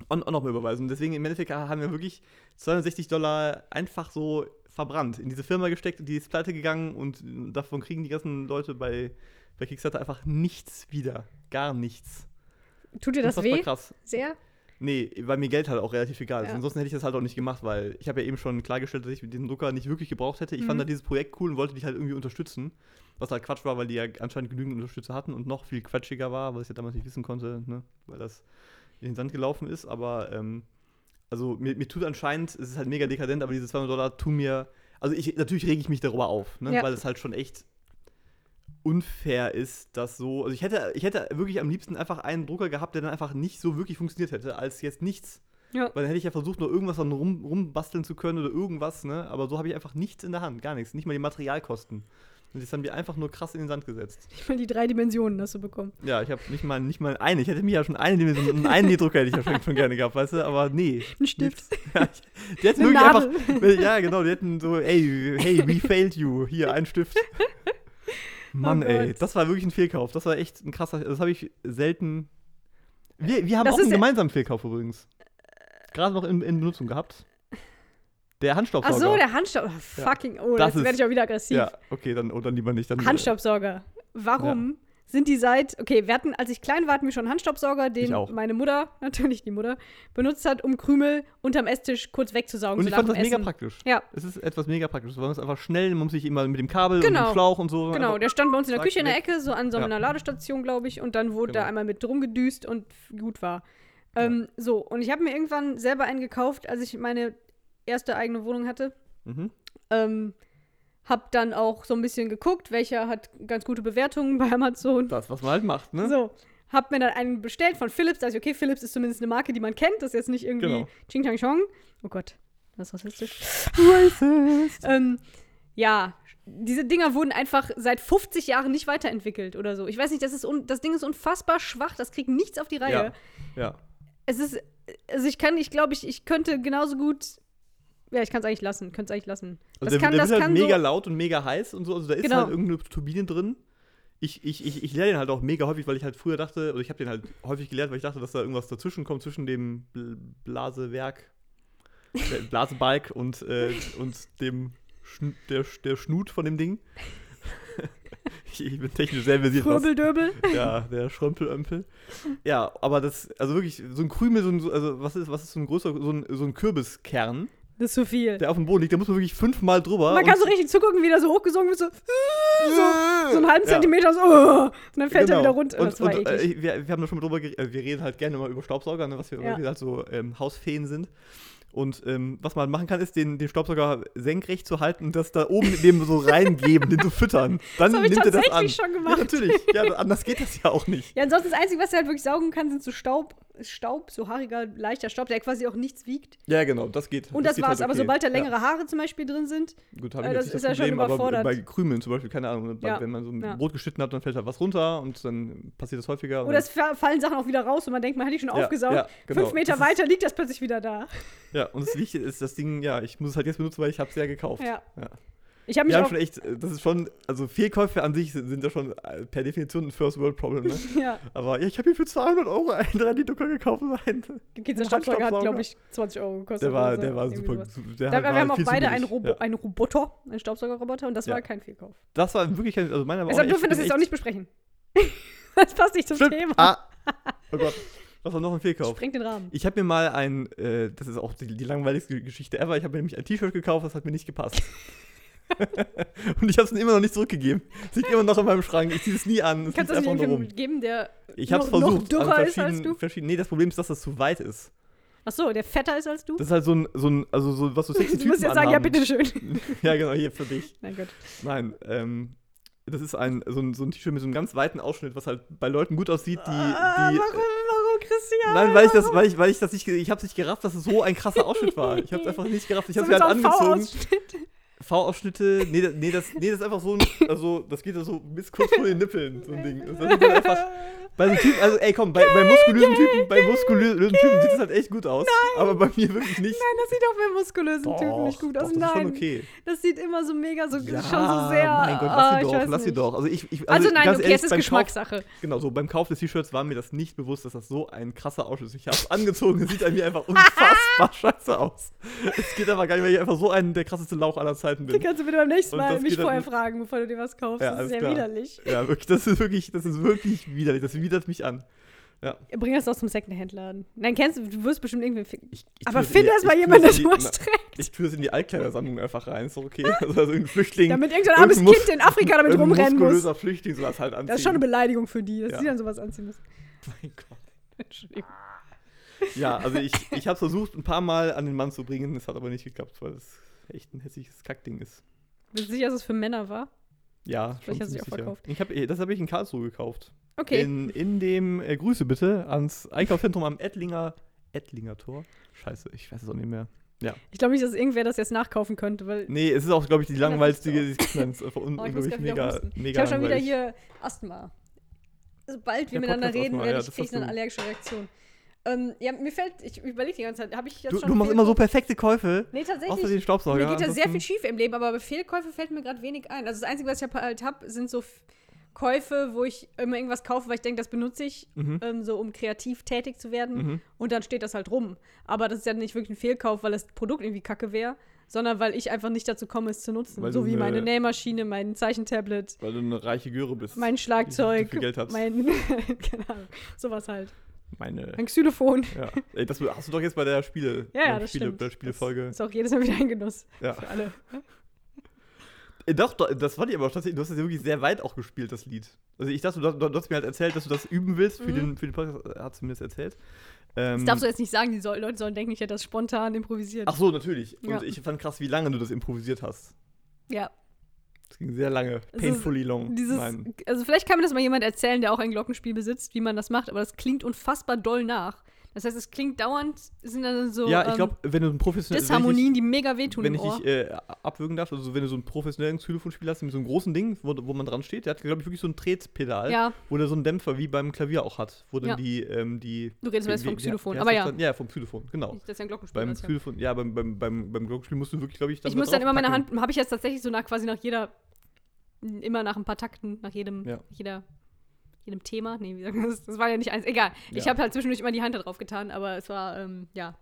Und auch noch mal überweisen. Deswegen im Endeffekt haben wir wirklich 260 Dollar einfach so verbrannt, in diese Firma gesteckt, die ist pleite gegangen und davon kriegen die ganzen Leute bei, bei Kickstarter einfach nichts wieder. Gar nichts. Tut dir das Unfassbar weh? krass. Sehr? Nee, weil mir Geld halt auch relativ egal ist. Ja. Ansonsten hätte ich das halt auch nicht gemacht, weil ich habe ja eben schon klargestellt, dass ich diesen Drucker nicht wirklich gebraucht hätte. Ich Mhm. fand halt dieses Projekt cool und wollte dich halt irgendwie unterstützen. Was halt Quatsch war, weil die ja anscheinend genügend Unterstützer hatten und noch viel quatschiger war, was ich ja damals nicht wissen konnte, ne? weil das in den Sand gelaufen ist. Aber ähm, also mir, mir tut anscheinend, es ist halt mega dekadent, aber diese 200 Dollar tun mir, also ich, natürlich rege ich mich darüber auf, ne? Ja. weil es halt schon echt unfair ist, dass so, also ich hätte, ich hätte wirklich am liebsten einfach einen Drucker gehabt, der dann einfach nicht so wirklich funktioniert hätte, als jetzt nichts. Ja. Weil dann hätte ich ja versucht, nur irgendwas dann rum, rumbasteln zu können oder irgendwas, ne? Aber so habe ich einfach nichts in der Hand, gar nichts, nicht mal die Materialkosten. Und das haben die einfach nur krass in den Sand gesetzt. Nicht mal die drei Dimensionen hast du bekommen. Ja, ich habe nicht mal, nicht mal eine. Ich hätte mir ja schon eine Dimension, einen Nähdrucker hätte ich ja schon, schon gerne gehabt, weißt du? Aber nee. Ein Stift. Ja, ich, die hätten Eine wirklich Nadel. einfach. Ja, genau, die hätten so, ey, hey, we failed you. Hier, ein Stift. Mann, Oh ey, das war wirklich ein Fehlkauf. Das war echt ein krasser. Das habe ich selten. Wir, wir haben Das auch einen gemeinsamen Fehlkauf übrigens. Gerade noch in, in Benutzung gehabt. Der Handstaubsauger. Ach so, der Handstaub. Oh, fucking. Oh, Das jetzt werde ich auch wieder aggressiv. Ja, okay, dann oder lieber nicht. Dann, Handstaubsauger. Warum sind die seit. Okay, wir hatten, als ich klein war, hatten wir schon einen Handstaubsauger, den meine Mutter, natürlich die Mutter, benutzt hat, um Krümel unterm Esstisch kurz wegzusaugen. Und ich fand das dem mega Essen. praktisch. Ja, Es ist etwas mega praktisch, weil man es einfach schnell, man muss sich immer mit dem Kabel und Genau. dem Schlauch und so. genau. Der stand bei uns in der Küche in der. Ecke, so an so Ja. einer Ladestation, glaube ich, und dann wurde da Genau. einmal mit drum gedüst und gut war. Ähm, so, und ich habe mir irgendwann selber einen gekauft, als ich meine erste eigene Wohnung hatte. Mhm. Ähm, hab dann auch so ein bisschen geguckt, welcher hat ganz gute Bewertungen bei Amazon. Das, was man halt macht, ne? So, hab mir dann einen bestellt von Philips. Ich, okay, Philips ist zumindest eine Marke, die man kennt. Das ist jetzt nicht irgendwie Genau. Ching Chang Chong. Oh Gott, das ist rassistisch. Racist. ähm, ja, diese Dinger wurden einfach seit 50 Jahren nicht weiterentwickelt oder so. Ich weiß nicht, das, ist das Ding ist unfassbar schwach. Das kriegt nichts auf die Reihe. Ja. Ja. Es ist, also ich kann, ich glaube, ich, ich könnte genauso gut. Ja, ich kann es eigentlich lassen. Könnte es eigentlich lassen. Also das der, kann, der das wird halt mega so, laut und mega heiß und so. Also da ist Genau. halt irgendeine Turbine drin. Ich, ich, ich, ich lerne den halt auch mega häufig, weil ich halt früher dachte, oder ich habe den halt häufig gelernt, weil ich dachte, dass da irgendwas dazwischen kommt, zwischen dem Bl Blasewerk, der Blasebalg und, äh, und dem Schn der, der Schnut von dem Ding. ich, bin technisch sehr versiert. Fröbeldöbel. ja, der Schrömpelömpel. Ja, aber das, also wirklich, so ein Krümel, so ein, so- also was ist, was ist so ein größer, so ein, so ein Kürbiskern, Das ist zu viel. der auf dem Boden liegt, da muss man wirklich fünfmal drüber. Man kann und- so richtig zugucken, wie der so hochgesungen wird, so, so, so einen halben Ja. Zentimeter, so, oh, und dann fällt er Genau. wieder runter. Und, das war und, äh, wir, wir haben da schon mal drüber geredet, äh, wir reden halt gerne mal über Staubsauger, ne, was wir, Ja. halt so ähm, Hausfeen sind. Und ähm, was man machen kann, ist, den, den Staubsauger senkrecht zu halten und das da oben dem so reingeben, den zu füttern. Dann Das nimmt er das an. schon gemacht. Ja, natürlich. Ja, anders geht das ja auch nicht. Ja, ansonsten das Einzige, was er halt wirklich saugen kann, sind so Staub, Staub, so haariger, leichter Staub, der quasi auch nichts wiegt. Ja, genau, das geht. Und das, geht war's. halt Aber okay. sobald da Ja. längere Haare zum Beispiel drin sind, Gut, habe Äh, ich das nicht ist ja schon Problem, aber überfordert. bei Krümeln zum Beispiel, keine Ahnung, Ja. wenn man so ein Ja. Brot geschnitten hat, dann fällt halt was runter und dann passiert das häufiger. oder es fa- fallen Sachen auch wieder raus und man denkt, man hat die schon Ja, aufgesaugt. ja, genau. Fünf Meter Das weiter liegt das plötzlich wieder da. Ja, und das Wichtige ist, das Ding, ja, ich muss es halt jetzt benutzen, weil ich habe es ja gekauft. Ja. Ja. Ich habe mich Wir haben auch. schon echt, äh, das ist schon, also Fehlkäufe an sich sind, sind ja schon äh, per Definition ein First World Problem, ne? Ja, Aber ja, ich habe hier für 200 Euro einen 3D-Drucker gekauft. Nein. dieser Staubsauger hat, glaube ich, 20 Euro gekostet. Der war, so. der war super. Der Da, war wir haben auch beide einen, Robo Ja. einen Roboter, einen Staubsaugerroboter und das Ja. war kein Fehlkauf. Das war wirklich kein, also meiner war Deshalb echt- dürfen wir das jetzt auch nicht besprechen. das passt nicht zum Stimmt. Thema. Ah. Oh Gott. Was war noch ein Fehlkauf? Sprengt den Rahmen. Ich habe mir mal ein, äh, das ist auch die, die langweiligste Geschichte ever, ich habe mir nämlich ein T-Shirt gekauft, das hat mir nicht gepasst. und ich habe es immer noch nicht zurückgegeben. Es liegt immer noch in meinem Schrank. Ich ziehe es nie an. Es Kannst du das nicht rum. geben, der Ich habe es noch, noch versucht. dürrer an ist als du? Nee, das Problem ist, dass das zu weit ist. Achso, der fetter ist als du? Das ist halt so ein, so ein also so, was so sexy du musst jetzt sagen, ja, bitteschön. Ja, genau, hier für dich. Nein, Gott. Nein, ähm, das ist ein, so ein, so ein T-Shirt mit so einem ganz weiten Ausschnitt, was halt bei Leuten gut aussieht, die, ah, die warum, warum, Christian? Nein, weil ich das, weil ich, weil ich das nicht, ich hab's nicht gerafft, dass es so ein krasser Ausschnitt war. Ich hab's einfach nicht gerafft. Ich hab's so mir halt so angezogen. V-Ausschnitt. V-Ausschnitte, nee, das- nee, das, nee, das ist einfach so ein, also, das geht ja so bis kurz vor den Nippeln, so ein Ding. Das sieht halt einfach, bei so Typen, also, ey, komm, bei, bei muskulösen Typen, bei muskulösen Typen sieht das halt echt gut aus. Aber bei mir wirklich nicht. Nein, das sieht auch bei muskulösen Typen nicht gut doch, aus. das ist Nein. schon okay. Das sieht immer so mega, so, Ja, schon so sehr. mein Gott, lass sie ich doch, lass sie doch. Also, ich, ich, Also, nein, ganz okay, ehrlich, es ist Geschmackssache. Kauf, genau, so beim Kauf des T-Shirts war mir das nicht bewusst, dass das so ein krasser Ausschnitt ist. Ich hab's angezogen, es sieht an mir einfach unfassbar scheiße aus. Es geht aber gar nicht, weil ich einfach so ein der krasseste Lauch aller Zeiten Die bin. kannst du bitte beim nächsten Mal mich dann vorher fragen, bevor du dir was kaufst. Ja, das ist ja widerlich. Ja, wirklich, das ist wirklich, das ist wirklich widerlich. Das widert mich an. Bring das doch zum Secondhand-Laden. Nein, kennst du, du wirst bestimmt irgendwen finden. Ich, ich Aber finde erst mal jemanden, der sowas trägt. Ich tue es in die Altkleidersammlung einfach rein, ist doch okay. Also, also irgendein Flüchtling. Damit irgendein armes Kind in Afrika damit rumrennen muss. Flüchtling sowas halt anziehen. Das ist schon eine Beleidigung für die, dass Ja. die dann sowas anziehen müssen. Mein Gott. Entschuldigung. Ja, also ich, ich habe versucht, ein paar Mal an den Mann zu bringen, es hat aber nicht geklappt, weil es echt ein hässliches Kackding ist. Bist du sicher, dass es für Männer war? Ja, Vielleicht hast du auch sicher. verkauft. Ich hab, eh, das habe ich in Karlsruhe gekauft. Okay. In, in dem, äh, Grüße bitte, ans Einkaufszentrum am Ettlinger, Ettlinger Tor. Scheiße, ich weiß es auch nicht mehr. Ja. Ich glaube nicht, dass irgendwer das jetzt nachkaufen könnte, weil. Nee, es ist auch, glaube ich, die langweiligste das Existenz. Un Oh, ich mega, husten. mega Ich habe schon wieder hier Asthma. Sobald wir Ja, miteinander reden, ja, werde ich kriege hast eine allergische Reaktion. Ähm, ja, mir fällt, ich überlege die ganze Zeit, habe ich jetzt Du, schon. du machst immer so perfekte Käufe. Nee, Außer tatsächlich. den Staubsauger. Mir geht ja sehr viel schief im Leben, aber Fehlkäufe fällt mir gerade wenig ein. Also das Einzige, was ich halt habe, sind so Käufe, wo ich immer irgendwas kaufe, weil ich denke, das benutze ich, Mhm. ähm, so um kreativ tätig zu werden. Mhm. Und dann steht das halt rum. Aber das ist ja nicht wirklich ein Fehlkauf, weil das Produkt irgendwie kacke wäre, sondern weil ich einfach nicht dazu komme, es zu nutzen. Weil so wie eine- meine Nähmaschine, mein Zeichentablet, Weil du eine reiche Göre bist. mein Schlagzeug, viel Geld hat. mein, keine Ahnung, sowas halt. Meine. Mein Xylophon. Ja. Ey, das hast du doch jetzt bei der Spiele. Ja, ja, das Spiele, stimmt. Bei der Spielefolge. Das ist auch jedes Mal wieder ein Genuss Ja. für alle. Doch, doch, das fand ich aber tatsächlich, du hast das ja wirklich sehr weit auch gespielt, das Lied. Also ich dachte, du, du, du hast mir halt erzählt, dass du das üben willst für, Mhm. den, für den Podcast, äh, hast du mir das erzählt. Ähm, Das darfst du jetzt nicht sagen, die soll, Leute sollen denken, ich hätte das spontan improvisiert. Ach so, natürlich. Und Ja. ich fand krass, wie lange du das improvisiert hast. Ja. Das ging sehr lange. Painfully long. Dieses, also vielleicht kann mir das mal jemand erzählen, der auch ein Glockenspiel besitzt, wie man das macht, aber das klingt unfassbar doll nach. Das heißt, es klingt dauernd, sind dann so ja, ich ähm, glaube, wenn du ein professionelles. Disharmonien, die mega wehtun Wenn ich, dich äh, abwürgen darf, also wenn du so einen professionellen Xylophonspieler hast mit so einem großen Ding, wo, wo man dran steht, der hat, glaube ich, wirklich so ein Tretpedal, ja, wo der so einen Dämpfer wie beim Klavier auch hat, wo dann Ja. die, ähm, die. du redest jetzt vom Xylophon, aber ja. dann? Ja, vom Xylophon, genau. Das ist ja ein Glockenspiel. Beim. Xylophon, ja, beim, beim, beim, beim Glockenspiel musst du wirklich, glaube ich, Ich da muss dann immer meine. Hand, habe ich jetzt tatsächlich so nach quasi nach jeder, immer nach ein paar Takten, nach jedem, Ja. jeder, jedem Thema. Nee, wie sagen wir das? Das war ja nicht eins. Egal. Ich Ja. habe halt zwischendurch immer die Hand da drauf getan, aber es war, ähm, ja,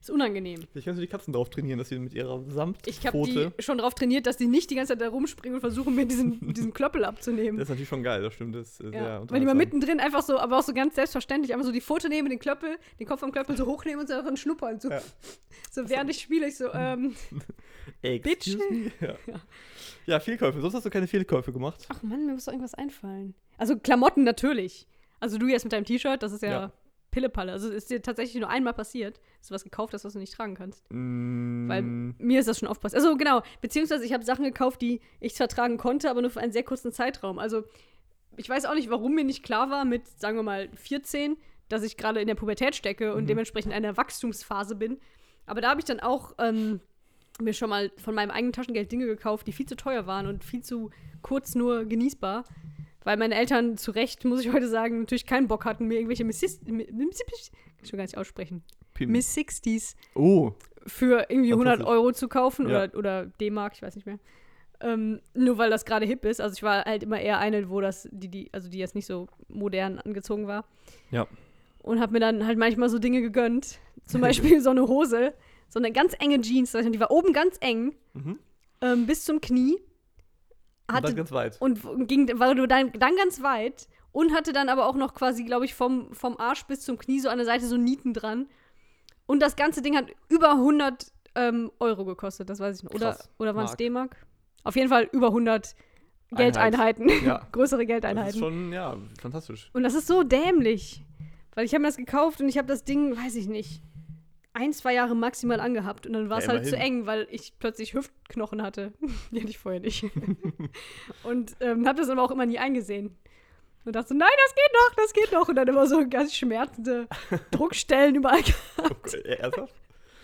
ist unangenehm. Vielleicht kannst du die Katzen drauf trainieren, dass sie mit ihrer Ich habe Samtpfote. die schon darauf trainiert, dass die nicht die ganze Zeit da rumspringen und versuchen, mir diesen, diesen Klöppel abzunehmen. Das ist natürlich schon geil, das stimmt. Das ist Ja. Wenn die mal mittendrin einfach so, aber auch so ganz selbstverständlich, einfach so die Pfote nehmen, den Klöppel, den Kopf vom Klöppel so hochnehmen und so einfach schnuppern. So, Ja. so während ich spiele, ich so, ähm, Excuse Bitch. me? Ja. ja, Fehlkäufe. Sonst hast du keine Fehlkäufe gemacht. ach Mann, mir muss doch irgendwas einfallen. Also Klamotten natürlich. Also du jetzt mit deinem T-Shirt, das ist ja, Ja. Pillepalle. Also ist dir tatsächlich nur einmal passiert, dass du was gekauft hast, was du nicht tragen kannst. Mm, Weil mir ist das schon oft passiert. Also genau, beziehungsweise ich habe Sachen gekauft, die ich zwar tragen konnte, aber nur für einen sehr kurzen Zeitraum. Also ich weiß auch nicht, warum mir nicht klar war mit, sagen wir mal, 14, dass ich gerade in der Pubertät stecke und Mhm. dementsprechend in einer Wachstumsphase bin. Aber da habe ich dann auch ähm, mir schon mal von meinem eigenen Taschengeld Dinge gekauft, die viel zu teuer waren und viel zu kurz nur genießbar. Weil meine Eltern zu Recht, muss ich heute sagen, natürlich keinen Bock hatten, mir irgendwelche Miss, Miss, Miss kann ich schon gar nicht aussprechen. Miss 60s Oh, für irgendwie 100 Fantastisch. Euro zu kaufen Ja. oder, oder D-Mark, ich weiß nicht mehr. Ähm, nur weil das gerade hip ist. Also ich war halt immer eher eine, wo das, die, die, also die jetzt nicht so modern angezogen war. Ja. Und habe mir dann halt manchmal so Dinge gegönnt. Zum Beispiel so eine Hose, so eine ganz enge Jeans, die war oben ganz eng, Mhm. ähm, bis zum Knie. Und Hatte, dann ganz weit. und ging, war dann, dann ganz weit und hatte dann aber auch noch quasi, glaube ich, vom, vom Arsch bis zum Knie so an der Seite so Nieten dran. Und das ganze Ding hat über 100 ähm, Euro gekostet, das weiß ich noch. Oder, Krass. oder waren es Mark. D-Mark? Auf jeden Fall über 100 Einheit. Geldeinheiten. Ja. Größere Das ist Geldeinheiten. schon, ja, fantastisch. Und das ist so dämlich. Weil ich habe mir das gekauft und ich habe das Ding, weiß ich nicht, ein, zwei Jahre maximal angehabt. Und dann war es Ja, halt zu eng, weil ich plötzlich Hüftknochen hatte. Die hatte ich vorher nicht. und ähm, habe das aber auch immer nie eingesehen. Und dachte so, nein, das geht noch, das geht noch. Und dann immer so ganz schmerzende Druckstellen überall. Gott, äh, ernsthaft?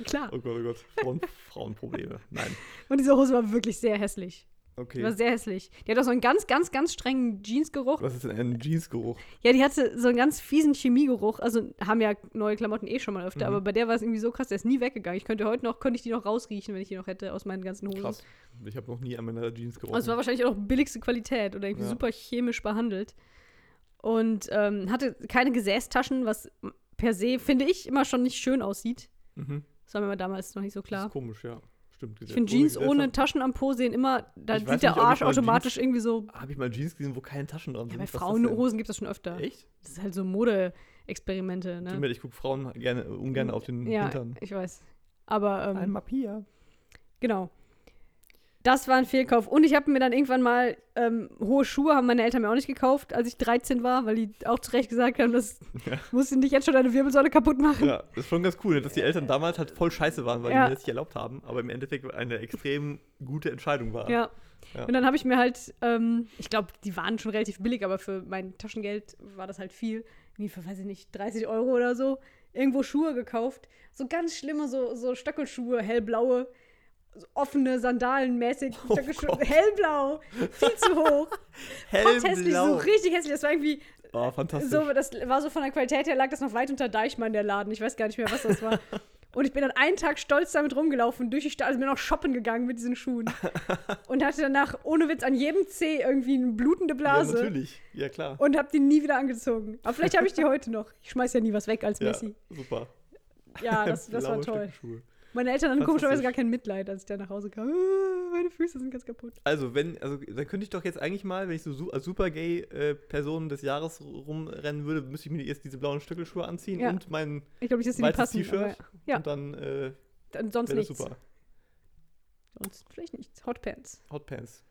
Klar. Oh Gott, oh Gott. Frauen, Frauenprobleme. Nein. Und diese Hose war wirklich sehr hässlich. Die Okay. war sehr hässlich. Die hat auch so einen ganz, ganz, ganz strengen Jeansgeruch. Was ist denn ein Jeansgeruch? Ja, die hatte so einen ganz fiesen Chemiegeruch. Also haben ja neue Klamotten eh schon mal öfter, Mhm. aber bei der war es irgendwie so krass, der ist nie weggegangen. Ich könnte heute noch, könnte ich die noch rausriechen, wenn ich die noch hätte aus meinen ganzen Hosen. Krass. Ich habe noch nie an meiner Jeans gerochen. Also es war wahrscheinlich auch billigste Qualität oder irgendwie Ja. super chemisch behandelt. Und ähm, hatte keine Gesäßtaschen, was per se, finde ich, immer schon nicht schön aussieht. mhm. Das war mir damals noch nicht so Das klar. ist komisch, ja. Stimmt. Ich finde Jeans ohne Taschen am Po sehen immer, da sieht der nicht, Arsch automatisch irgendwie so. Habe ich mal Jeans gesehen, wo keine Taschen dran Ja, sind? bei ist das Frauenhosen gibt es das schon öfter. Echt? Das ist halt so Mode-Experimente, Tut ne? Ich gucke Frauen gerne, ungern auf den Ja, Hintern. ich weiß. Aber ähm, Einmal Pia. Genau. Das war ein Fehlkauf. Und ich habe mir dann irgendwann mal ähm, hohe Schuhe, haben meine Eltern mir auch nicht gekauft, als ich 13 war, weil die auch zu Recht gesagt haben, das Ja. muss nicht jetzt schon deine Wirbelsäule kaputt machen. Ja, das ist schon ganz cool, dass die Eltern damals halt voll scheiße waren, weil Ja. die mir das nicht erlaubt haben, aber im Endeffekt eine extrem gute Entscheidung war. Ja. Ja. Und dann habe ich mir halt, ähm, ich glaube, die waren schon relativ billig, aber für mein Taschengeld war das halt viel. Wie für, weiß ich nicht, 30 Euro oder so. irgendwo Schuhe gekauft. So ganz schlimme, so, so Stöckelschuhe, hellblaue, offene Sandalen mäßig. Oh hellblau, viel zu hoch. Hässlich, so Hellblau. richtig hässlich. Das war irgendwie Oh, fantastisch. so, das war so von der Qualität her, lag das noch weit unter Deichmann, der Laden. Ich weiß gar nicht mehr, was das war. Und ich bin dann einen Tag stolz damit rumgelaufen, durch die Stadt, also bin noch shoppen gegangen mit diesen Schuhen. Und hatte danach, ohne Witz, an jedem Zeh irgendwie eine blutende ja, Blase. natürlich. Ja, klar. und hab die nie wieder angezogen. Aber vielleicht habe ich die heute noch. Ich schmeiß ja nie was weg als ja, Messi. super. Ja, das, das war toll. Stöckelschuhe. Meine Eltern hatten komischerweise gar kein Mitleid, als ich da nach Hause kam. Ah, meine Füße sind ganz kaputt. Also, wenn, also da könnte ich doch jetzt eigentlich mal, wenn ich so als super gay äh, Person des Jahres rumrennen würde, müsste ich mir erst diese blauen Stöckelschuhe anziehen Ja. und mein Ich dass die weißes. T-Shirt. ja. Und dann äh, Dann sonst nichts. super. Sonst vielleicht nichts. Hotpants. Hotpants.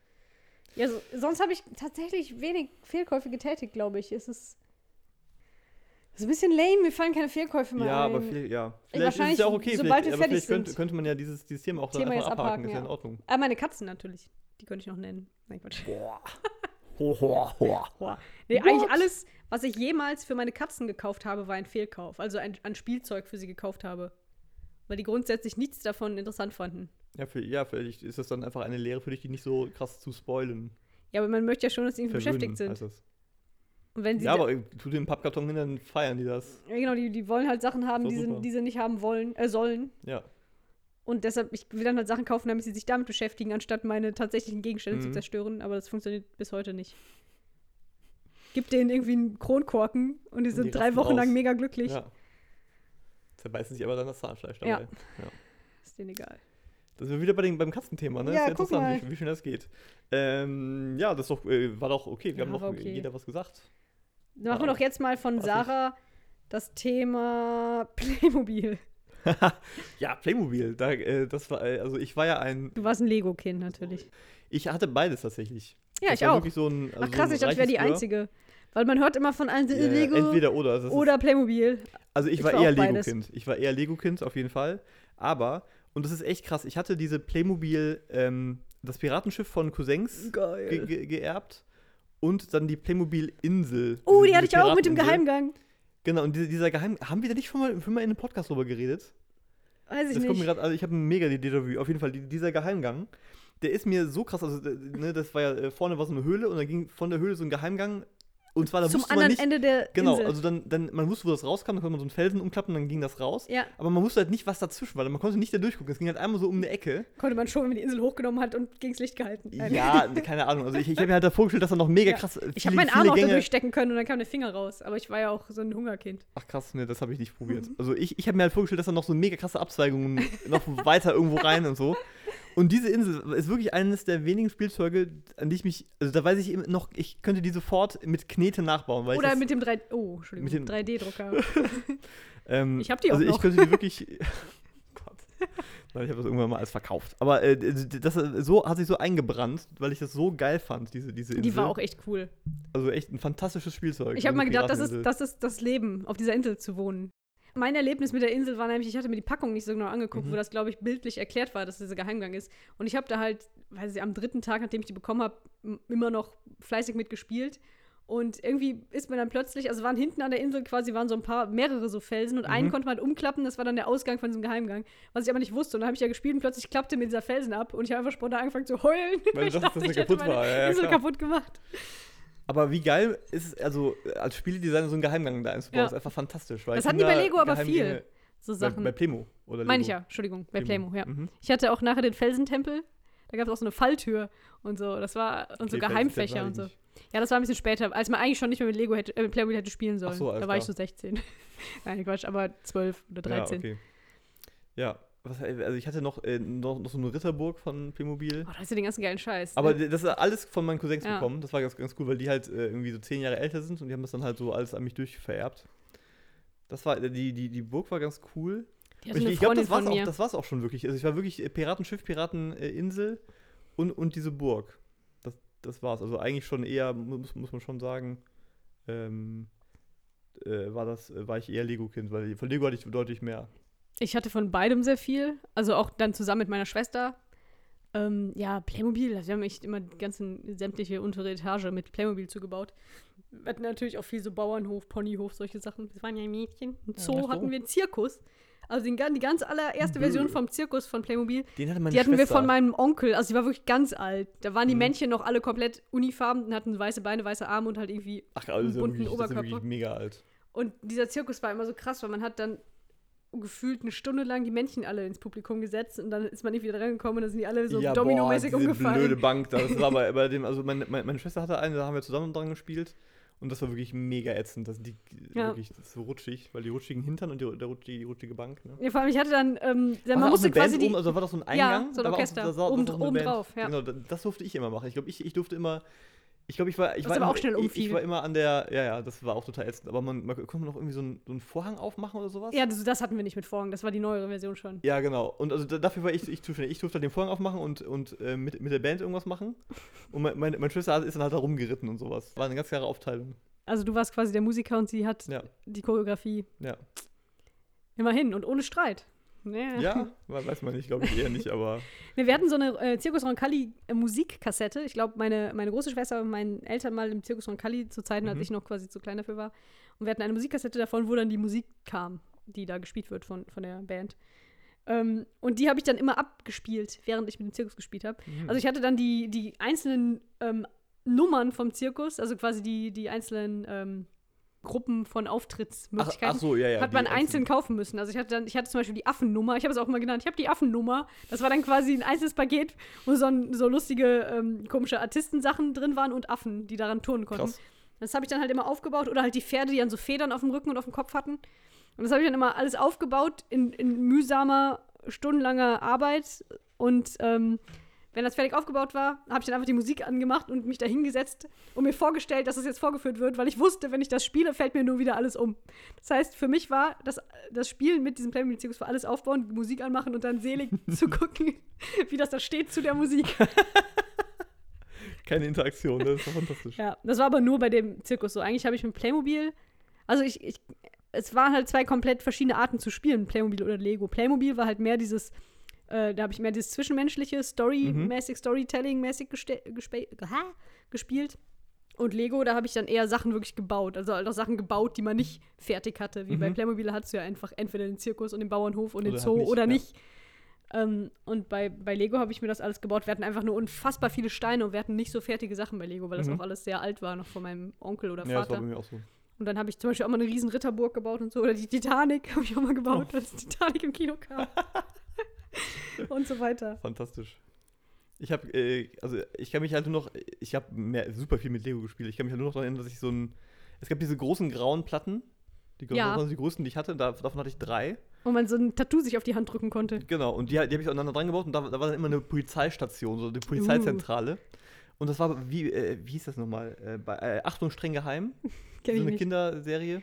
Ja, so, sonst habe ich tatsächlich wenig Fehlkäufe getätigt, glaube ich. Es ist, es ist ein bisschen lame, mir fallen keine Fehlkäufe mehr Ja, ein. aber viel, ja. Vielleicht ist es wahrscheinlich, ja auch okay, sobald vielleicht, wir aber fertig vielleicht könnte, sind. könnte man ja dieses, dieses Thema auch Thema einfach jetzt abhaken, abhaken, ist ja in Ordnung. Ah, meine Katzen natürlich. Die könnte ich noch nennen. Nein, Quatsch. Boah. Ho, ho, ho. Boah. Nee, What? eigentlich alles, was ich jemals für meine Katzen gekauft habe, war ein Fehlkauf. Also ein, an Spielzeug für sie gekauft habe. Weil die grundsätzlich nichts davon interessant fanden. Ja, für, ja, vielleicht ist das dann einfach eine Lehre für dich, die nicht so krass zu spoilen. Ja, aber man möchte ja schon, dass sie irgendwie beschäftigt sind. heißt das. Ja, aber tu den Pappkarton hin, dann feiern die das. ja, genau, die, die wollen halt Sachen haben, So die sie, die sie nicht haben wollen, äh, sollen. Ja. Und deshalb, ich will dann halt Sachen kaufen, damit sie sich damit beschäftigen, anstatt meine tatsächlichen Gegenstände zu Mhm. zerstören. Aber das funktioniert bis heute nicht. Gib denen irgendwie einen Kronkorken und die sind die drei Wochen lang aus. mega glücklich. ja. Zerbeißen sich aber dann das Zahnfleisch Ja. dabei. Ja. Ist denen egal. Das sind wir wieder bei dem, beim Katzenthema, ne? Ja, ist ja guck interessant, mal. wie, wie schön das geht. Ähm, ja, das doch, äh, war doch okay. Wir Ja, haben war okay. jeder was gesagt. Dann machen wir doch jetzt mal von Sarah das Thema Playmobil. Ja, Playmobil. Da, äh, das war, äh, also ich war ja ein, Du warst ein Lego-Kind natürlich. ich hatte beides tatsächlich. Ja, das ich auch. So ein, also Ach krass, so ich dachte, ich wäre die Einzige. Weil man hört immer von allen Ja, Lego entweder oder. Also oder Playmobil. Also ich, Ich war, war eher. Lego-Kind. Ich war eher Lego-Kind auf jeden Fall. Aber, und das ist echt krass, ich hatte diese Playmobil, ähm, das Piratenschiff von Cousins ge ge geerbt und dann die Playmobil-Insel. Oh, die hatte ich auch mit dem. Geheimgang. Genau, und diese, dieser Geheim... Haben wir da nicht schon mal, schon mal in einem Podcast drüber geredet? Weiß ich Das nicht. gerade, also ich habe mega die Déjà-vu. Auf jeden Fall, die, dieser Geheimgang, der ist mir so krass, also ne, das war ja, äh, vorne war so eine Höhle und dann ging von der Höhle so ein Geheimgang und zwar, da Zum wusste man anderen nicht, Ende der genau, Insel. also dann, dann, man wusste, wo das rauskam, dann konnte man so einen Felsen umklappen und dann ging das raus. ja, Aber man wusste halt nicht, was dazwischen war. Man konnte nicht da durchgucken. Es ging halt einmal so um eine Ecke. konnte man schon, wenn man die Insel hochgenommen hat und gegens Licht gehalten. Ja, keine Ahnung. Also ich, ich habe mir halt da vorgestellt, dass da noch mega Ja. krass äh, Ich viele, habe meinen Arm viele auch da Gänge. durchstecken können und dann kam der Finger raus. Aber ich war ja auch so ein Hungerkind. Ach krass, ne, das habe ich nicht Mhm. probiert. Also ich, ich habe mir halt vorgestellt, dass da noch so mega krasse Abzweigungen noch weiter irgendwo rein und so. Und diese Insel ist wirklich eines der wenigen Spielzeuge, an die ich mich, also da weiß ich eben noch, ich könnte die sofort mit Knete nachbauen, Oder mit dem 3 oh, Entschuldigung, mit dem- 3D-Drucker. ähm, ich hab die auch also noch. ich könnte die wirklich, Gott, ich habe das irgendwann mal alles verkauft. Aber äh, das, so hat sich so eingebrannt, weil ich das so geil fand, diese, diese Insel. Die war auch echt cool. Also echt ein fantastisches Spielzeug. Ich habe diese mal gedacht, das ist, das ist das Leben, auf dieser Insel zu wohnen. Mein Erlebnis mit der Insel war nämlich, ich hatte mir die Packung nicht so genau angeguckt, Mhm. wo das, glaube ich, bildlich erklärt war, dass dieser Geheimgang ist. Und ich habe da halt, weiß ich, am dritten Tag, nachdem ich die bekommen habe, immer noch fleißig mitgespielt. Und irgendwie ist mir dann plötzlich, also waren hinten an der Insel quasi waren so ein paar, mehrere so Felsen und einen Mhm. konnte man umklappen, das war dann der Ausgang von diesem Geheimgang. Was ich aber nicht wusste. Und dann habe ich ja gespielt und plötzlich klappte mir dieser Felsen ab und ich habe einfach spontan angefangen zu heulen. Weil ich dachtest, dass ich hätte meine war. Ja, Insel klar. kaputt gemacht. Aber wie geil ist es, also äh, als Spieledesigner so einen Geheimgang da einzubauen, Ja. ist einfach fantastisch. Weil Das hatten die bei Lego aber viel. So Bei, Sachen. bei Playmo oder Lego. Meine ich ja, Entschuldigung, bei Playmo, ja. Mhm. Ich hatte auch nachher den Felsentempel. Da gab es auch so eine Falltür und so. Das war und so Okay, Geheimfächer und so. ich Ja, das war ein bisschen später, als man eigentlich schon nicht mehr mit Lego hätte, äh, mit Playmobil hätte spielen sollen. so, da war ich klar. so 16. Nein, Quatsch, aber 12 oder 13. Ja, okay. Ja, was, also ich hatte noch, äh, noch, noch so eine Ritterburg von Playmobil. Oh, da hast du den ganzen geilen Scheiß. Aber ne? das ist alles von meinen Cousins Ja. bekommen. Das war ganz, ganz cool, weil die halt äh, irgendwie so zehn Jahre älter sind und die haben das dann halt so alles an mich durchvererbt. Das war, die, die, die Burg war ganz cool. Ich, ich glaube, das war's von auch, mir. das war's auch schon wirklich. Also ich war wirklich äh, Piratenschiff, Pirateninsel und, und diese Burg. Das, das war's. Also eigentlich schon eher, muss, muss man schon sagen, ähm, äh, war das, äh, war ich eher Lego-Kind, weil von Lego hatte ich deutlich mehr. Ich hatte von beidem sehr viel. Also auch dann zusammen mit meiner Schwester. Ähm, ja, Playmobil. Also wir haben echt immer die ganzen sämtliche untere Etage mit Playmobil zugebaut. wir hatten natürlich auch viel so Bauernhof, Ponyhof, solche Sachen. Wir waren ja Mädchen. Ein Zoo ach so. hatten wir einen Zirkus. Also den, die ganz allererste Version vom Zirkus von Playmobil, Den hatte meine die hatten wir von meinem Onkel. Also die war wirklich ganz alt. Da waren die Mhm. Männchen noch alle komplett unifarben und hatten weiße Beine, weiße Arme und halt irgendwie Ach, also das ja bunten wirklich, das ist ja Oberkörper. wirklich mega alt. Und dieser Zirkus war immer so krass, weil man hat dann gefühlt eine Stunde lang die Männchen alle ins Publikum gesetzt und dann ist man nicht wieder drangekommen und dann sind die alle so ja, dominomäßig umgefallen. blöde Bank da. Das war bei, bei dem, also meine, meine, Schwester hatte eine, da haben wir zusammen dran gespielt. Und das war wirklich mega ätzend. Das, die, Ja. wirklich, das ist so rutschig, weil die rutschigen Hintern und die, der rutschige, die rutschige Bank. Ne? Ja, vor allem, ich hatte dann, ähm, War man da auch musste quasi die, oben, also war das so ein Ja, Eingang? so ein Da war auch- Orchester. da war- Oben- da eine oben Band. drauf, ja. Genau, da- das durfte ich immer machen. Ich glaube, ich, ich durfte immer, ich glaube, ich war, ich war, immer, auch schnell ich, ich war immer an der, ja, ja, das war auch total ätzend. Aber man, man konnte noch irgendwie so einen, so einen Vorhang aufmachen oder sowas? ja, das, das hatten wir nicht mit Vorhang, das war die neuere Version schon. Ja, genau. Und also da, dafür war ich, ich zuständig. Ich durfte halt den Vorhang aufmachen und, und äh, mit, mit der Band irgendwas machen. Und mein, meine, meine Schwester ist dann halt da rumgeritten und sowas. War eine ganz klare Aufteilung. Also du warst quasi der Musiker und sie hat Ja, die Choreografie. ja. Immerhin und ohne Streit. Ja. Ja, we- weiß man nicht, glaube ich eher nicht, aber Wir hatten so eine äh, Zirkus Roncalli äh, Musikkassette. Ich glaube, meine, meine große Schwester und meine Eltern mal im Zirkus Roncalli zu Zeiten, als Mhm. ich noch quasi zu klein dafür war. Und wir hatten eine Musikkassette davon, wo dann die Musik kam, die da gespielt wird von, von der Band. Ähm, und die habe ich dann immer abgespielt, während ich mit dem Zirkus gespielt habe. Mhm. Also ich hatte dann die, die einzelnen ähm, Nummern vom Zirkus, also quasi die, die einzelnen ähm, Gruppen von ach, Auftrittsmöglichkeiten ach so, ja, ja. hat man einzeln kaufen müssen. Also ich hatte dann, ich hatte zum Beispiel die Affennummer, ich habe es auch mal genannt, ich habe die Affennummer. Das war dann quasi ein einzelnes Paket, wo so, so lustige, ähm, komische Artistensachen drin waren und Affen, die daran turnen konnten. Krass. Das habe ich dann halt immer aufgebaut oder halt die Pferde, die dann so Federn auf dem Rücken und auf dem Kopf hatten. Und das habe ich dann immer alles aufgebaut in, in mühsamer, stundenlanger Arbeit. Und ähm, wenn das fertig aufgebaut war, habe ich dann einfach die Musik angemacht und mich da hingesetzt und mir vorgestellt, dass es jetzt vorgeführt wird, weil ich wusste, wenn ich das spiele, fällt mir nur wieder alles um. Das heißt, für mich war das, das Spielen mit diesem Playmobil-Zirkus war alles aufbauen, die Musik anmachen und dann selig zu gucken, wie das da steht zu der Musik. Keine Interaktion, das ist fantastisch. Ja, das war aber nur bei dem Zirkus so. Eigentlich habe ich mit Playmobil, also ich, ich, es waren halt zwei komplett verschiedene Arten zu spielen, Playmobil oder Lego. Playmobil war halt mehr dieses, äh, da habe ich mehr dieses zwischenmenschliche, Story-mäßig, Storytelling-mäßig gespe- geha- gespielt. Und Lego, da habe ich dann eher Sachen wirklich gebaut. Also halt auch Sachen gebaut, die man nicht fertig hatte. Wie bei Mhm. Playmobil hattest du ja einfach entweder den Zirkus und den Bauernhof und den Oder halt Zoo nicht, oder ja. nicht. Ähm, und bei, bei Lego habe ich mir das alles gebaut. Wir hatten einfach nur unfassbar viele Steine und wir hatten nicht so fertige Sachen bei Lego, weil das Mhm. auch alles sehr alt war, noch von meinem Onkel oder Ja, das war Vater. bei mir auch so. und dann habe ich zum Beispiel auch mal eine riesen Ritterburg gebaut und so. Oder die Titanic habe ich auch mal gebaut, Oh. als die Titanic im Kino kam. und so weiter. Fantastisch. Ich habe, äh, also ich kann mich halt nur noch, ich habe super viel mit Lego gespielt. Ich kann mich halt nur noch daran erinnern, dass ich so ein, es gab diese großen grauen Platten, die, Ja. die größten, die ich hatte, da, davon hatte ich drei. Wo man so ein Tattoo sich auf die Hand drücken konnte. Genau, und die, die habe ich aneinander dran gebaut und da, da war dann immer eine Polizeistation, so eine Polizeizentrale. Und das war, wie, äh, wie hieß das nochmal? Äh, bei, äh, Achtung, streng geheim. Kenn so eine. Kinderserie.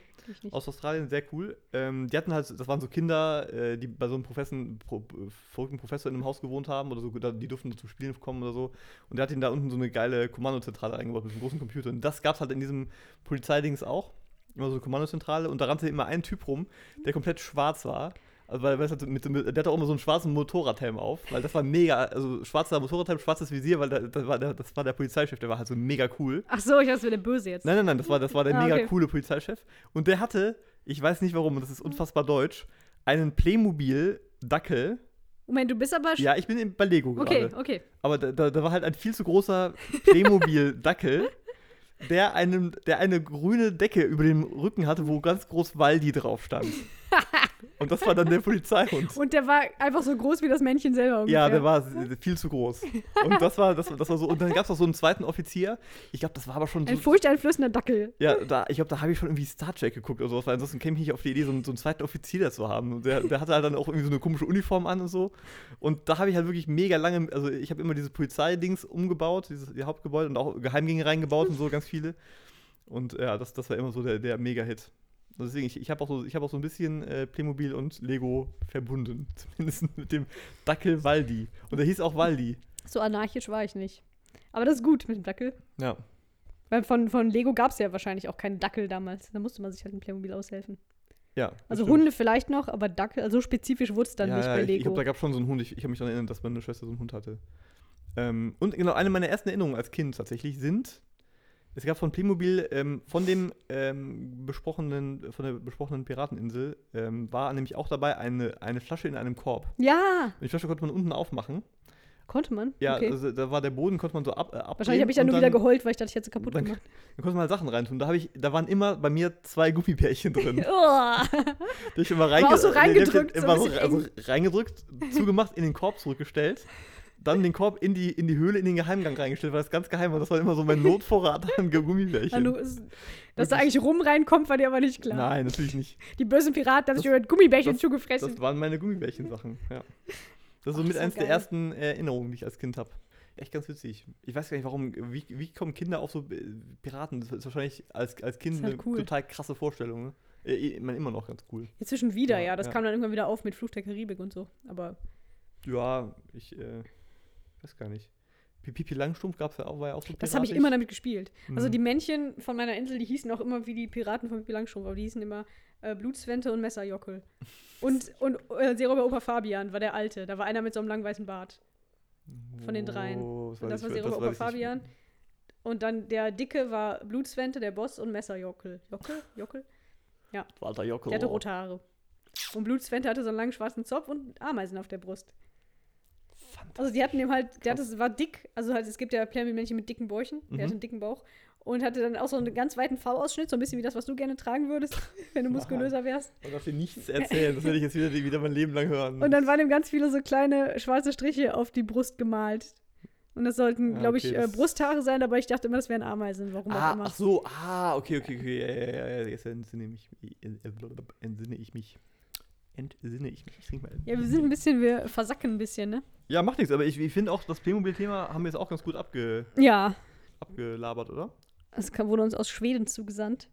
Aus Australien, sehr cool. Ähm, die hatten halt, das waren so Kinder, äh, die bei so einem Professen, Pro, äh, verrückten Professor in einem Haus gewohnt haben oder so, die durften zum Spielen kommen oder so. Und der hat ihnen da unten so eine geile Kommandozentrale eingebaut mit einem großen Computer. Und das gab es halt in diesem Polizeidings auch. Immer so eine Kommandozentrale. Und da rannte immer ein Typ rum, der komplett schwarz war. Also weil, es halt mit, mit, der hatte auch immer so einen schwarzen Motorradhelm auf, weil das war mega, also schwarzer Motorradhelm, schwarzes Visier, weil da, das, war der, das war der Polizeichef, der war halt so mega cool. Ach so, ich dachte, das wäre der Böse jetzt. Nein, nein, nein, das war, das war der Ah, mega okay. coole Polizeichef. Und der hatte, ich weiß nicht warum, und das ist unfassbar deutsch, einen Playmobil-Dackel. Moment, du bist aber. sch- Ja, ich bin in- bei Lego okay, gerade. okay. Aber da, da, da war halt ein viel zu großer Playmobil-Dackel, der, einem, der eine grüne Decke über dem Rücken hatte, wo ganz groß Waldi drauf stand. Und das war dann der Polizeihund. Und der war einfach so groß wie das Männchen selber ungefähr. Ja, der war viel zu groß. Und das war, das, war- das war so. Und dann gab es noch so einen zweiten Offizier. Ich glaube, das war aber schon so. Ein furchteinflößender Dackel. Ja, da, ich glaube, da habe ich schon irgendwie Star Trek geguckt oder sowas, weil ansonsten käme ich nicht auf die Idee, so einen, so einen zweiten Offizier zu haben. Und der, der hatte halt dann auch irgendwie so eine komische Uniform an und so. Und da habe ich halt wirklich mega lange, also ich habe immer dieses Polizeidings umgebaut, dieses die Hauptgebäude und auch Geheimgänge reingebaut und so, ganz viele. Und ja, das, das war immer so der, der Mega-Hit. Deswegen, ich, ich habe auch, so, ich hab auch so ein bisschen äh, Playmobil und Lego verbunden. Zumindest mit dem Dackel Waldi. Und der hieß auch Waldi. So anarchisch war ich nicht. Aber das ist gut mit dem Dackel. Ja. Weil von, von Lego gab es ja wahrscheinlich auch keinen Dackel damals. Da musste man sich halt ein Playmobil aushelfen. ja Also stimmt. Hunde vielleicht noch, aber Dackel, also so spezifisch wurde es dann ja, nicht ja, bei ich, ich Lego. glaube, da gab es schon so einen Hund. Ich, ich kann mich daran erinnern, dass meine Schwester so einen Hund hatte. Ähm, und genau, eine meiner ersten Erinnerungen als Kind tatsächlich sind Es gab von Playmobil, ähm, von dem ähm, besprochenen, von der besprochenen Pirateninsel, ähm, war nämlich auch dabei eine, eine Flasche in einem Korb. Ja, Und die Flasche konnte man unten aufmachen. konnte man. Ja, okay. also da war der Boden, konnte man so ab, äh, Wahrscheinlich habe ich ja nur wieder dann- geheult, weil ich dachte, ich hätte sie kaputt dann- gemacht. Da konnte man halt Sachen reintun. Da, ich, da waren immer bei mir zwei Gummibärchen drin. Oh. Hab ich immer auch so reinge- äh, reingedrückt, so immer ein so, bisschen also reingedrückt, zugemacht, in den Korb zurückgestellt. Dann den Korb in die, in die Höhle, in den Geheimgang reingestellt, weil das ganz geheim war. Das war immer so mein Notvorrat an Ja, Gummibärchen. du, es- dass da eigentlich rum reinkommt, war dir aber nicht klar. Nein, natürlich nicht. Die bösen Piraten haben sich über Gummibärchen das- zugefressen. Das waren meine Gummibärchen-Sachen, ja. Das ist so mit eins der ersten Erinnerungen, die ich als Kind habe. Echt ganz witzig. Ich weiß gar nicht, warum, wie, wie kommen Kinder auf so äh, Piraten? Das ist wahrscheinlich als, als Kind ist halt eine cool. total krasse Vorstellung. Ne? Äh, Ich meine, immer noch ganz cool. Inzwischen wieder, Ja, ja. Das ja. kam dann irgendwann wieder auf mit Fluch der Karibik und so. Aber Ja, ich äh, weiß gar nicht. Pi- Pipi Langstrumpf gab es ja auch, war ja auch so das habe ich immer damit gespielt. Also Mhm. die Männchen von meiner Insel, die hießen auch immer wie die Piraten von Pippi Langstrumpf, aber die hießen immer äh, Blutswente und Messerjockel. Und, und äh, Seeräuber Opa Fabian war der Alte. Da war einer mit so einem langen weißen Bart. von den dreien. Oh, Und das war Seeräuber Opa Fabian. Und dann der Dicke war Blutswente, der Boss und Messerjockel. Jockel? Jockel? Walter Jockel. Der hatte rote Haare. Und Blutswente hatte so einen langen schwarzen Zopf und Ameisen auf der Brust. Also die hatten dem halt, der hatte, war dick, also halt, es gibt ja Playmobil-Männchen mit dicken Bäuchen, der Mhm. hatte einen dicken Bauch und hatte dann auch so einen ganz weiten V-Ausschnitt, so ein bisschen wie das, was du gerne tragen würdest, wenn du muskulöser wärst. Man darf dir nichts erzählen, das werde ich jetzt wieder, wieder mein Leben lang hören. Und dann waren ihm ganz viele so kleine schwarze Striche auf die Brust gemalt. Und das sollten, Ah, glaube ich, okay, äh, das- Brusthaare sein, aber ich dachte immer, das wären Ameisen, warum auch ah, immer. ach so, ah, okay, okay, okay, ja, ja, ja, ja, jetzt entsinne ich mich. Entsinne ich mich. Entsinne ich mich. Ich trinke mal. Ja, wir sind ein bisschen, wir versacken ein bisschen, ne? Ja, macht nichts, aber ich, ich finde auch, das Playmobil-Thema haben wir jetzt auch ganz gut abge, Ja, abgelabert, oder? das kam, wurde uns aus Schweden zugesandt.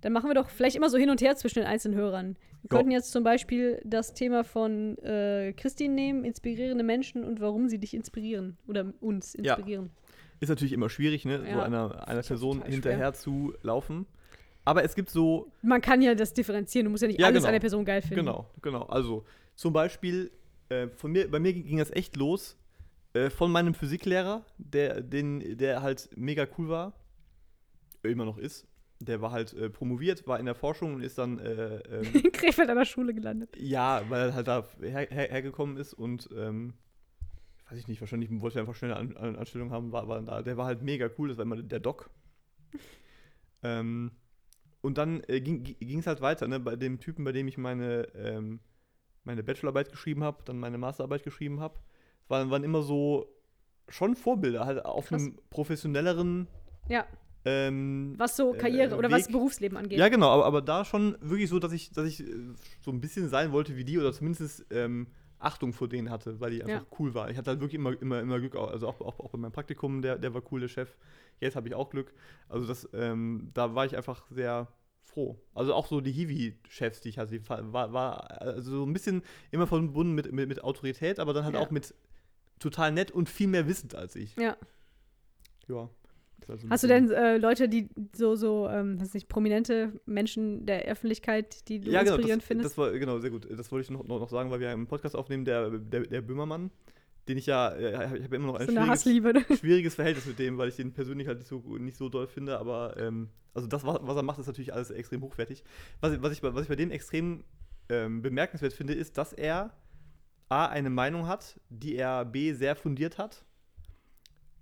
Dann machen wir doch vielleicht immer so hin und her zwischen den einzelnen Hörern. Wir Ja. könnten jetzt zum Beispiel das Thema von äh, Christine nehmen, inspirierende Menschen und warum sie dich inspirieren oder uns Ja. inspirieren. Ist natürlich immer schwierig, ne, so Ja, einer, einer auch Person hinterher zu laufen. Aber es gibt so, Man kann ja das differenzieren, du musst ja nicht Ja, alles genau. an der Person geil finden. genau, genau. Also zum Beispiel, äh, von mir, bei mir ging das echt los äh, von meinem Physiklehrer, der, den, der halt mega cool war, immer noch ist. Der war halt äh, promoviert, war in der Forschung und ist dann äh, ähm, In Krefeld an der Schule gelandet. Ja, weil er halt da her, her, hergekommen ist und ähm, weiß ich nicht, wahrscheinlich wollte er einfach schnell eine An An Anstellung haben, war, dann da. Der war halt mega cool, das war immer der Doc. ähm, und dann äh, ging es halt weiter, ne, bei dem Typen, bei dem ich meine, ähm, meine Bachelorarbeit geschrieben habe, dann meine Masterarbeit geschrieben habe. Waren, waren immer so schon Vorbilder, halt auf Krass. einem professionelleren Ja, ähm, was so Karriere äh, oder was. Berufsleben angeht. ja, genau, aber, aber da schon wirklich so, dass ich, dass ich äh, so ein bisschen sein wollte wie die oder zumindest ähm, Achtung vor denen hatte, weil die einfach Ja. cool war. Ich hatte halt wirklich immer, immer, immer Glück, auch- also auch, auch, auch bei meinem Praktikum, der, der war cool, der Chef. Jetzt habe ich auch Glück. Also das, ähm, da war ich einfach sehr froh. Also auch so die Hiwi-Chefs, die ich hatte, die war, war also so ein bisschen immer verbunden mit, mit, mit Autorität, aber dann halt Ja. auch mit total nett und viel mehr wissend als ich. Ja. Ja. Das war so ein Hast du denn äh, Leute, die so, so, ähm, weiß nicht, prominente Menschen der Öffentlichkeit, die du ja, genau, inspirierend das, findest? das war genau sehr gut. Das wollte ich noch, noch, sagen, weil wir einen Podcast aufnehmen, der, der, der Böhmermann, den ich ja, äh, ich habe immer noch ein so schwieriges, ne? schwieriges Verhältnis mit dem, weil ich den persönlich halt nicht so, nicht so doll finde, aber ähm, also das, was, was er macht, ist natürlich alles extrem hochwertig. Was, ich- was, ich, bei- was ich bei dem extrem ähm, bemerkenswert finde, ist, dass er A, eine Meinung hat, die er B, sehr fundiert hat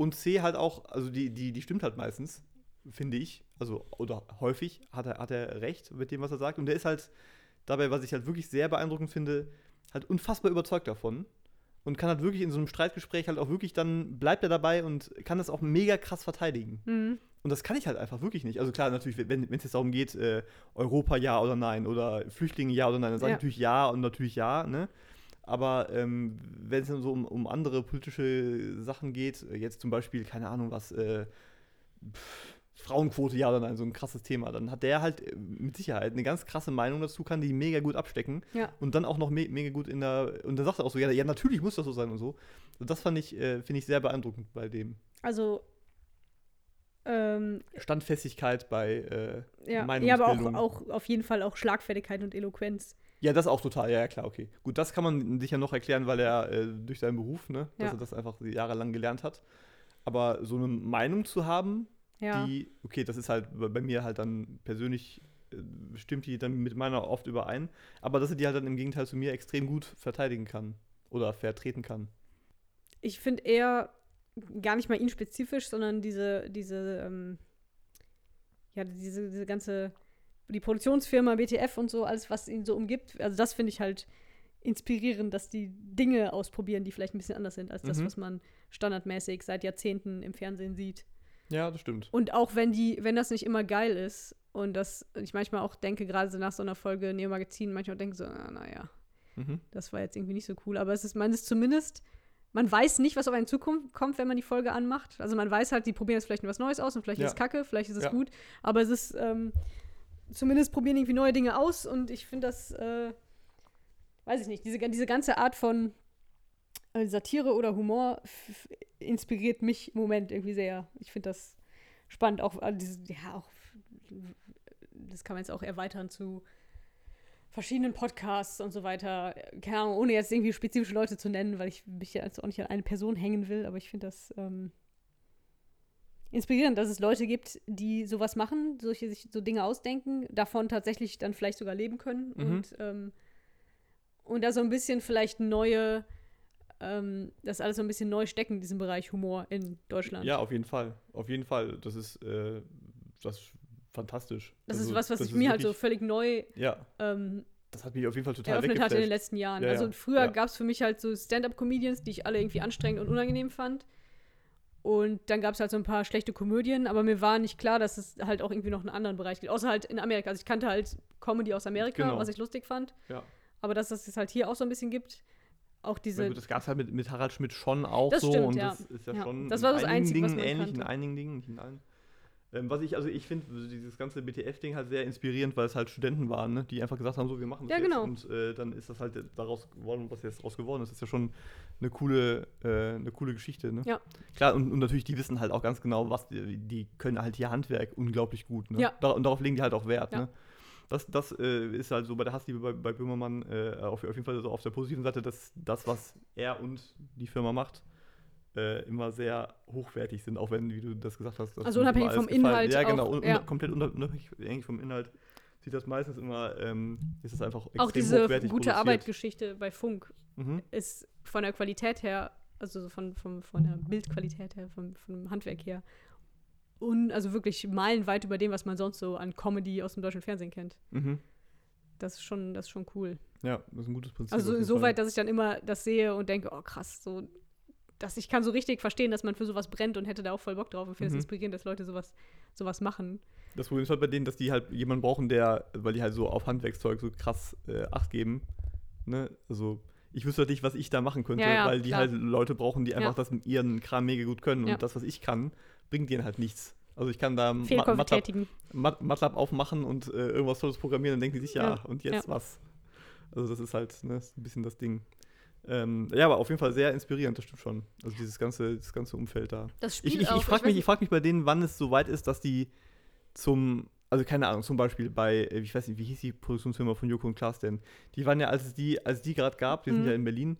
und C, halt auch, also die, die, die stimmt halt meistens, finde ich, also oder häufig hat er, hat er recht mit dem, was er sagt und der ist halt dabei, was ich halt wirklich sehr beeindruckend finde, halt unfassbar überzeugt davon und kann halt wirklich in so einem Streitgespräch halt auch wirklich dann bleibt er dabei und kann das auch mega krass verteidigen. Mhm. Und das kann ich halt einfach wirklich nicht. Also klar, natürlich, wenn wenn es jetzt darum geht, äh, Europa ja oder nein oder Flüchtlinge ja oder nein, dann sage ich Ja. natürlich ja und natürlich ja, ne? Aber ähm, wenn es dann so um, um andere politische Sachen geht, äh, jetzt zum Beispiel, keine Ahnung was, äh, pff, Frauenquote ja oder nein, so ein krasses Thema, dann hat der halt äh, mit Sicherheit eine ganz krasse Meinung dazu, kann die mega gut abstecken Ja. und dann auch noch me mega gut in der, und dann sagt er auch so, ja, ja natürlich muss das so sein und so. Und das fand ich, äh, finde ich sehr beeindruckend bei dem. Also, ähm, Standfestigkeit bei äh, ja, ja, aber Meinungsbildung. auch, auch auf jeden Fall auch Schlagfertigkeit und Eloquenz. Ja, das auch total, ja, ja, klar, okay. Gut, das kann man sicher noch erklären, weil er äh, durch seinen Beruf, ne, dass Ja. er das einfach jahrelang gelernt hat. Aber so eine Meinung zu haben, Ja. die, okay, das ist halt bei mir halt dann persönlich, äh, stimmt die dann mit meiner oft überein, aber dass sie die halt dann im Gegenteil zu mir extrem gut verteidigen kann oder vertreten kann. Ich finde eher gar nicht mal ihn spezifisch, sondern diese, diese, ähm, ja, diese, diese ganze, die Produktionsfirma, BTF und so, alles, was ihn so umgibt. Also das finde ich halt inspirierend, dass die Dinge ausprobieren, die vielleicht ein bisschen anders sind als das, Mhm. was man standardmäßig seit Jahrzehnten im Fernsehen sieht. Ja, das stimmt. Und auch wenn die, wenn das nicht immer geil ist und das ich manchmal auch denke, gerade so nach so einer Folge Neo Magazin, manchmal denke so, ah, naja, Mhm. das war jetzt irgendwie nicht so cool. Aber es ist, man ist zumindest, man weiß nicht, was auf einen zukommt, kommt, wenn man die Folge anmacht. Also man weiß halt, die probieren jetzt vielleicht was Neues aus und vielleicht Ja. ist es kacke, vielleicht ist es Ja. gut. Aber es ist, ähm, zumindest probieren irgendwie neue Dinge aus und ich finde das, äh, weiß ich nicht, diese, diese ganze Art von äh, Satire oder Humor inspiriert mich im Moment irgendwie sehr. Ich finde das spannend, auch, äh, ja, auch, das kann man jetzt auch erweitern zu verschiedenen Podcasts und so weiter. Keine Ahnung, ohne jetzt irgendwie spezifische Leute zu nennen, weil ich mich jetzt auch nicht an eine Person hängen will, aber ich finde das ähm, inspirierend, dass es Leute gibt, die sowas machen, solche sich so Dinge ausdenken, davon tatsächlich dann vielleicht sogar leben können Mhm. und, ähm, und da so ein bisschen vielleicht neue, ähm, das alles so ein bisschen neu stecken, in diesem Bereich Humor in Deutschland. Ja, auf jeden Fall. Auf jeden Fall. Das ist, äh, das ist fantastisch. Das Also, ist was, was ich mir halt so völlig neu Ja, ähm, das hat mich auf jeden Fall total eröffnet hatte in den letzten Jahren. Ja, also früher Ja. gab es für mich halt so Stand-up-Comedians, die ich alle irgendwie anstrengend und unangenehm fand. Und dann gab es halt so ein paar schlechte Komödien, aber mir war nicht klar, dass es halt auch irgendwie noch einen anderen Bereich gibt. Außer halt in Amerika. Also ich kannte halt Comedy aus Amerika, Genau. was ich lustig fand. Ja. Aber dass es das halt hier auch so ein bisschen gibt. Auch diese. gut, das gab es halt mit, mit Harald Schmidt schon auch Das so stimmt, und ja. das ist ja, Ja. schon Das war das in einigen Einzige, was Dingen man ähnlich, in kannte. einigen Dingen, nicht in allen. Ähm, was ich, also ich finde dieses ganze BTF-Ding halt sehr inspirierend, weil es halt Studenten waren, ne, die einfach gesagt haben, so, wir machen das Ja, jetzt. genau. Und äh, dann ist das halt daraus geworden, was jetzt daraus geworden ist. Das ist ja schon eine coole, äh, eine coole Geschichte, ne? Ja. Klar, und, und natürlich, die wissen halt auch ganz genau, was, die, die können halt ihr Handwerk unglaublich gut, ne? Ja. Dar und darauf legen die halt auch Wert, Ja. ne? Das, das äh, ist halt so bei der Hassliebe bei, bei Böhmermann äh, auf, auf jeden Fall so auf der positiven Seite, dass das, was er und die Firma macht, äh, immer sehr hochwertig sind, auch wenn, wie du das gesagt hast. dass Also unabhängig vom gefallen- Inhalt Ja, genau, auch, un, ja. komplett unab- unabhängig vom Inhalt sieht das meistens immer, ähm, ist es einfach extrem auch diese gute produziert. Arbeitgeschichte bei Funk Mhm. ist von der Qualität her, also so von, von, von der Bildqualität her, vom, vom Handwerk her, un, also wirklich meilenweit über dem, was man sonst so an Comedy aus dem deutschen Fernsehen kennt. Mhm. Das ist schon, das ist schon cool. Ja, das ist ein gutes Prinzip. Also insoweit, dass ich dann immer das sehe und denke, oh krass, so, dass ich kann so richtig verstehen, dass man für sowas brennt und hätte da auch voll Bock drauf und finde es Mhm. inspirierend, dass Leute sowas, sowas machen. Das Problem ist halt bei denen, dass die halt jemanden brauchen, der, weil die halt so auf Handwerkszeug so krass äh, Acht geben. Ne? Also, ich wüsste halt nicht, was ich da machen könnte, Ja, ja, weil die klar. halt Leute brauchen, die einfach das mit ihren Kram mega gut können. Und das, was ich kann, bringt denen halt nichts. Also, ich kann da Ma- MATLAB. Mat- MATLAB aufmachen und äh, irgendwas Tolles programmieren, dann denken die sich, ja, Ja, und jetzt ja. was? Also, das ist halt ne, ein bisschen das Ding. Ähm, ja, aber auf jeden Fall sehr inspirierend, das stimmt schon. Also, dieses ganze, das ganze Umfeld da. Das Ich, Spiel ich, auch, ich frage mich, ich frag mich bei denen, wann es so weit ist, dass die zum, also keine Ahnung, zum Beispiel bei, äh, ich weiß nicht, wie hieß die Produktionsfirma von Joko und Klaas denn? Die waren ja, als es die, als die gerade gab, die sind Mhm. ja in Berlin,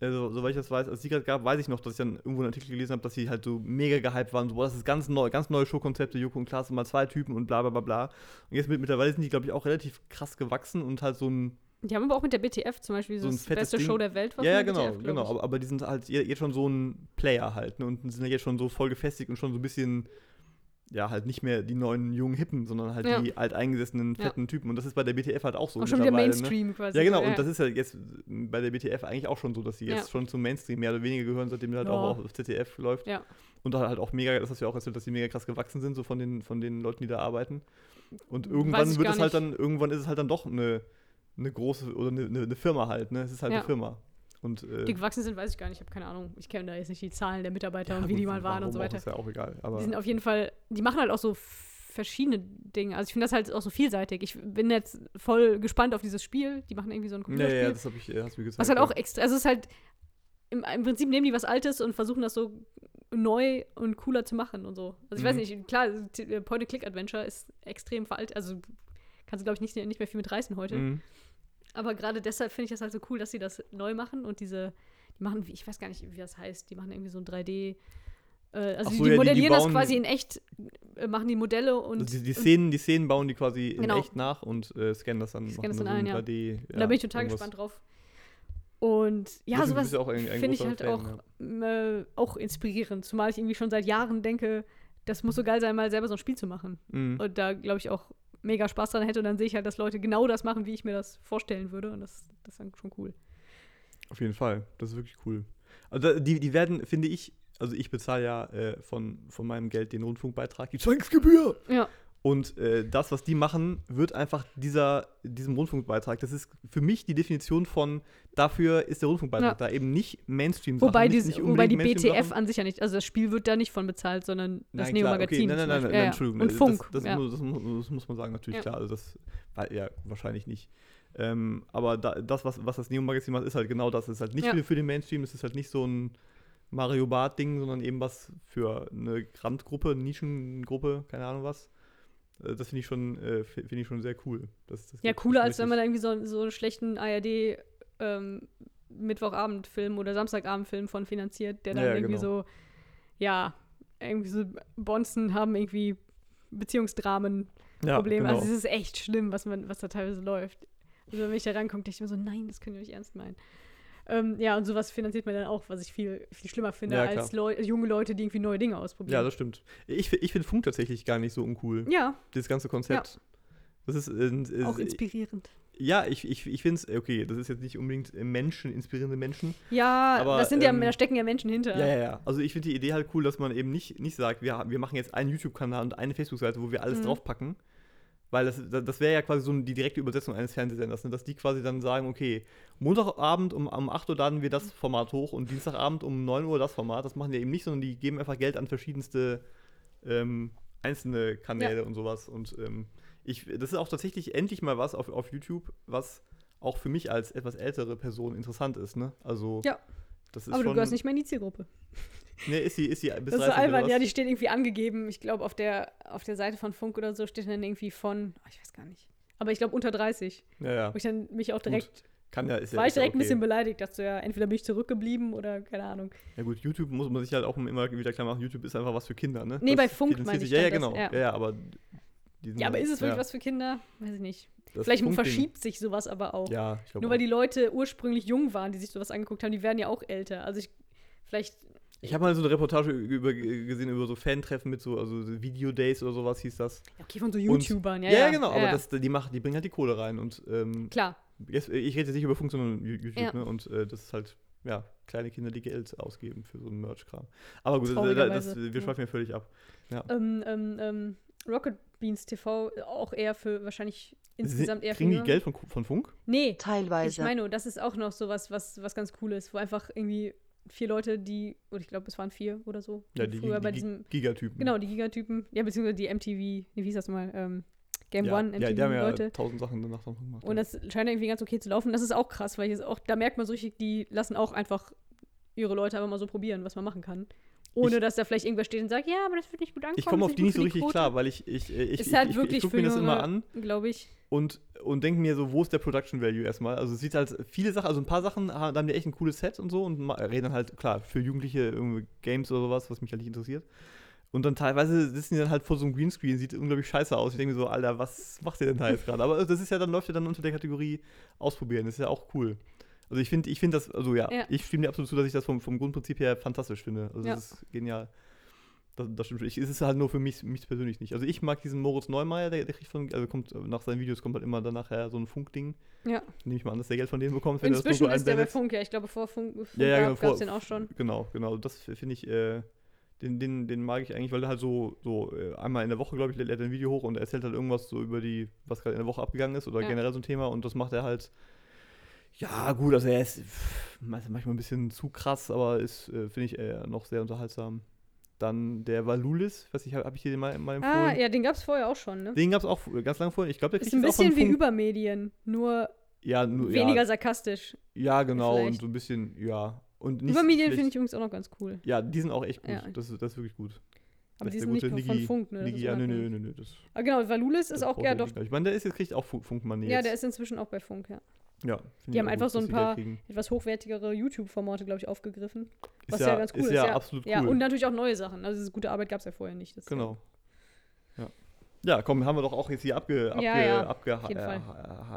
also, soweit ich das weiß, als es die gerade gab, weiß ich noch, dass ich dann irgendwo einen Artikel gelesen habe, dass sie halt so mega gehypt waren, so, boah, das ist ganz neu, ganz neue Showkonzepte, Joko und Klaas sind mal zwei Typen und bla bla bla bla. Und jetzt mit, mittlerweile sind die, glaube ich, auch relativ krass gewachsen und halt so ein, Die haben aber auch mit der BTF zum Beispiel So ein das beste Ding. Show der Welt. ja, ja, von genau, BTF, genau, aber, aber die sind halt je- jetzt schon so ein Player halt, ne, und sind ja jetzt schon so voll gefestigt und schon so ein bisschen, ja, halt nicht mehr die neuen jungen Hippen, sondern halt Ja. die alteingesessenen Ja. fetten Typen. Und das ist bei der BTF halt auch so. auch schon wieder ne? Mainstream quasi. Ja, genau, und das ist ja jetzt bei der BTF eigentlich auch schon so, dass sie jetzt Ja. schon zum Mainstream mehr oder weniger gehören, seitdem halt Ja. auch auf ZDF läuft. Ja. Und da halt auch mega, das hast du ja auch erzählt, dass die mega krass gewachsen sind, so von den, von den Leuten, die da arbeiten. Und irgendwann wird es halt dann, irgendwann ist es halt dann doch eine, eine große oder eine, eine, Firma halt, ne? Es ist halt Ja. eine Firma. Und, äh, Die gewachsen sind, weiß ich gar nicht. Ich habe keine Ahnung. Ich kenne da jetzt nicht die Zahlen der Mitarbeiter ja, und wie die mal waren und so warum auch, weiter. Ist ja auch egal. Die sind auf jeden Fall, die machen halt auch so verschiedene Dinge. Also ich finde das halt auch so vielseitig. Ich bin jetzt voll gespannt auf dieses Spiel. Die machen irgendwie so ein ja, Computerspiel. ja, das hab ich, äh, hast du mir gezeigt. was halt ja. auch extra, also es ist halt, im, im Prinzip nehmen die was Altes und versuchen das so neu und cooler zu machen und so. Also ich weiß Mhm. nicht, klar, äh, Point-and-Click-Adventure ist extrem veraltet, also kannst du, glaube ich, nicht, nicht mehr viel mit reißen heute. Mhm. Aber gerade deshalb finde ich das halt so cool, dass sie das neu machen und diese, die machen, wie- ich weiß gar nicht, wie das heißt, die machen irgendwie so ein 3D, Äh, also Ach die, so, die ja, die- die modellieren das quasi in echt, äh, machen die Modelle und, Also die, die, und Szenen, die Szenen bauen die quasi in Genau. echt nach und äh, scannen das dann. Scannen das dann so ein, ja. 3D, da bin ich total irgendwas. gespannt drauf. Und ja, bist sowas ja finde ich halt Fan, auch, äh, auch inspirierend. Zumal ich irgendwie schon seit Jahren denke, das muss so geil sein, mal selber so ein Spiel zu machen. Mhm. Und da, glaube ich, auch mega Spaß dran hätte. Und dann sehe ich halt, dass Leute genau das machen, wie ich mir das vorstellen würde. Und das, das ist dann schon cool. Auf jeden Fall. Das ist wirklich cool. Also die, die werden, finde ich, also ich bezahle ja äh, von, von meinem Geld den Rundfunkbeitrag, die Zwangsgebühr. Ja. Und äh, das, was die machen, wird einfach dieser, diesem Rundfunkbeitrag, das ist für mich die Definition von, dafür ist der Rundfunkbeitrag Ja. da eben nicht Mainstream Wobei, nicht, die, nicht wobei die BTF an sich ja nicht, also das Spiel wird da nicht von bezahlt, sondern das Nein, Neo-Magazin. okay, nein, nein, nein, nein, Ja, ja. Entschuldigung. Und das- Funk. Das, ja. muss, das, muss, das muss man sagen, natürlich, Ja. klar. Also das, ja, wahrscheinlich nicht. Ähm, aber da, das, was, was das Neo-Magazin macht, ist halt genau das. Es ist halt nicht Ja. für, für den Mainstream, es ist halt nicht so ein Mario Bart-Ding, sondern eben was für eine Randgruppe, Nischengruppe, keine Ahnung was. Äh, Das finde ich schon, äh, fi- finde ich schon sehr cool. Das, das Ja, cooler, als wenn man irgendwie so, so einen schlechten ARD ähm, Mittwochabendfilm oder Samstagabendfilm von finanziert, der dann Ja, ja, irgendwie genau. so, ja, irgendwie so Bonzen haben irgendwie Beziehungsdramen ja, Probleme. genau. Also es ist echt schlimm, was man, was da teilweise läuft. Also wenn ich da rankomme, denke ich mir so, nein, das können wir nicht ernst meinen. Ähm, ja, und sowas finanziert man dann auch, was ich viel, viel schlimmer finde, Ja, als. Leu junge Leute, die irgendwie neue Dinge ja, ausprobieren. das stimmt. Ich, ich finde Funk tatsächlich gar nicht so uncool. ja, Das ganze Konzept. Das ist, äh, äh, auch inspirierend. Ja, ich, ich, ich finde es, okay, das ist jetzt nicht unbedingt äh, Menschen, inspirierende Menschen. Ja, Aber, das sind ja, ähm, da stecken ja Menschen hinter. Ja, ja, ja. Also ich finde die Idee halt cool, dass man eben nicht, nicht sagt, wir, wir machen jetzt einen YouTube-Kanal und eine Facebook-Seite, wo wir alles Mhm. draufpacken. Weil das, das wäre ja quasi so die direkte Übersetzung eines Fernsehsenders, ne? dass die quasi dann sagen, okay, Montagabend um, um 8 Uhr laden wir das Format hoch und Dienstagabend um 9 Uhr das Format. Das machen die eben nicht, sondern die geben einfach Geld an verschiedenste ähm, einzelne Kanäle und sowas. Und ähm, ich, das ist auch tatsächlich endlich mal was auf, auf YouTube, was auch für mich als etwas ältere Person interessant ist. Ne? Also, Ja. Aber du gehörst nicht mehr in die Zielgruppe. Nee, ist sie, ist sie bis Das ist so 30 oder albern, ja, die steht irgendwie angegeben. Ich glaube, auf der, auf der Seite von Funk oder so steht dann irgendwie von, oh, ich weiß gar nicht. Aber ich glaube unter 30. Ja, ja. Wo ich dann mich auch direkt, Kann ja, ist ja, war ich ja direkt ein okay. bisschen beleidigt, dachte ja, entweder bin ich zurückgeblieben oder keine Ahnung. Ja gut, YouTube muss man sich halt auch immer wieder klar machen, YouTube ist einfach was für Kinder, ne? Nee, Das bei Funk meine ich Ja, ja, genau. das, Ja, ja. aber Ja, aber halt- ist es wirklich was für Kinder? Weiß ich nicht. das Vielleicht Funkding- verschiebt sich sowas aber auch. Ja, ich glaube Nur weil die Leute ursprünglich jung waren, die sich sowas angeguckt haben, die werden ja auch älter. Also ich, vielleicht, Ich habe mal so eine Reportage über, gesehen über so Fan-Treffen mit so, also so Video-Days oder sowas hieß das. okay, von so Und- YouTubern, ja. Ja, Ja, genau, aber ja. Das, die, machen, die bringen halt die Kohle rein und ähm, Klar, jetzt, ich rede jetzt nicht über Funk, sondern YouTube, Ja. ne? Und äh, das ist halt, ja, kleine Kinder, die Geld ausgeben für so einen Merch-Kram. Aber gut, das, das, Traurigerweise, wir ja. schweifen ja völlig ab. ähm, ähm, ähm, Rocket Beans TV auch eher für wahrscheinlich insgesamt eher für Kriegen die. Geld von, von Funk? Nee, ich Teilweise. meine, nur, das ist auch noch sowas, was, was ganz cool ist, wo einfach irgendwie vier Leute, die, oder ich glaube, es waren vier oder so, Ja, die, früher die, bei die diesem, Gigatypen. genau, die Gigatypen, ja, beziehungsweise die MTV, nee, wie hieß das mal, ähm, Game ja, One, ja, die haben ja MTV-Leute. tausend Sachen danach gemacht. Und das scheint irgendwie ganz okay zu laufen. Das ist auch krass, weil auch, da merkt man so richtig, die lassen auch einfach ihre Leute einfach mal so probieren, was man machen kann. Ohne Ich- dass da vielleicht irgendwer steht und sagt, ja, aber das wird nicht gut ankommen. ich komme auf die nicht so richtig Quote. klar, weil ich, ich, ich, Ist ich, halt ich, wirklich ich gucke mir das immer an Glaube ich. und, und denke mir so, wo ist der Production Value erstmal? Also es sieht halt viele Sachen, also ein paar Sachen ha- da haben die echt ein cooles Set und so und reden dann halt, klar, für Jugendliche irgendwie Games oder sowas, was mich halt nicht interessiert. Und dann teilweise sitzen die dann halt vor so einem Greenscreen, sieht unglaublich scheiße aus. Ich denke mir so, Alter, was macht ihr denn da jetzt gerade? Aber das ist ja dann, läuft ja dann unter der Kategorie ausprobieren. Das ist ja auch cool. Also ich finde, ich finde das, also ja, Ja. ich stimme dir absolut zu, dass ich das vom, vom Grundprinzip her fantastisch finde. Also Ja. das ist genial. Das, das stimmt. schon. Ich, es ist halt nur für mich, mich persönlich nicht. Also ich mag diesen Moritz Neumeier, der, der kriegt von, also kommt nach seinen Videos kommt halt immer dann nachher so ein Funkding. Ja. Nehme ich mal an, dass der Geld von denen bekommt, wenn er das Inzwischen Logo ist der bei. Funk, ja. Ich glaube, vor Funk, Funk Ja, ja, gab genau, es den auch schon. Genau, genau. Das finde ich, äh, den, den, den mag ich eigentlich, weil der halt so, so äh, einmal in der Woche, glaube ich, lädt er ein Video hoch und er erzählt halt irgendwas so über die, was gerade in der Woche abgegangen ist oder Ja. generell so ein Thema und das macht er halt. Ja, gut, also er ist pff, manchmal ein bisschen zu krass, aber ist, äh, finde ich, äh, noch sehr unterhaltsam. Dann der Valulis, weiß ich, habe hab ich dir den mal, mal empfohlen? Ah, ja, den gab es vorher auch schon, ne? Den gab es auch ganz lange vorher. Ich glaube, der Ist kriegt ein auch von bisschen wie Funk. Übermedien, nur ja, nur, weniger ja, sarkastisch. ja, genau, und vielleicht. so ein bisschen, ja. Und nicht Übermedien finde ich übrigens auch noch ganz cool. Ja, die sind auch echt gut. Ja. Das, ist, das ist wirklich gut. Aber Das die ist sind nicht nur von Funk, ne? Ist ja, nö, nö, nö, nö. Das, Aber genau, Valulis ist auch, ja doch. Ich meine, der ist jetzt kriegt auch Funk- Funkmoney Ja, der ist inzwischen auch bei Funk, ja. Ja. Die haben einfach so ein paar etwas hochwertigere YouTube-Formate, glaube ich, aufgegriffen. Was ja, ja, ganz cool ist. Ja, ist ja absolut cool. Ja, und natürlich auch neue Sachen. Also diese gute Arbeit gab es ja vorher nicht. genau. Ja. Ja, komm, haben wir doch auch jetzt hier abge... abge ja, ja, abge, auf jeden Fall.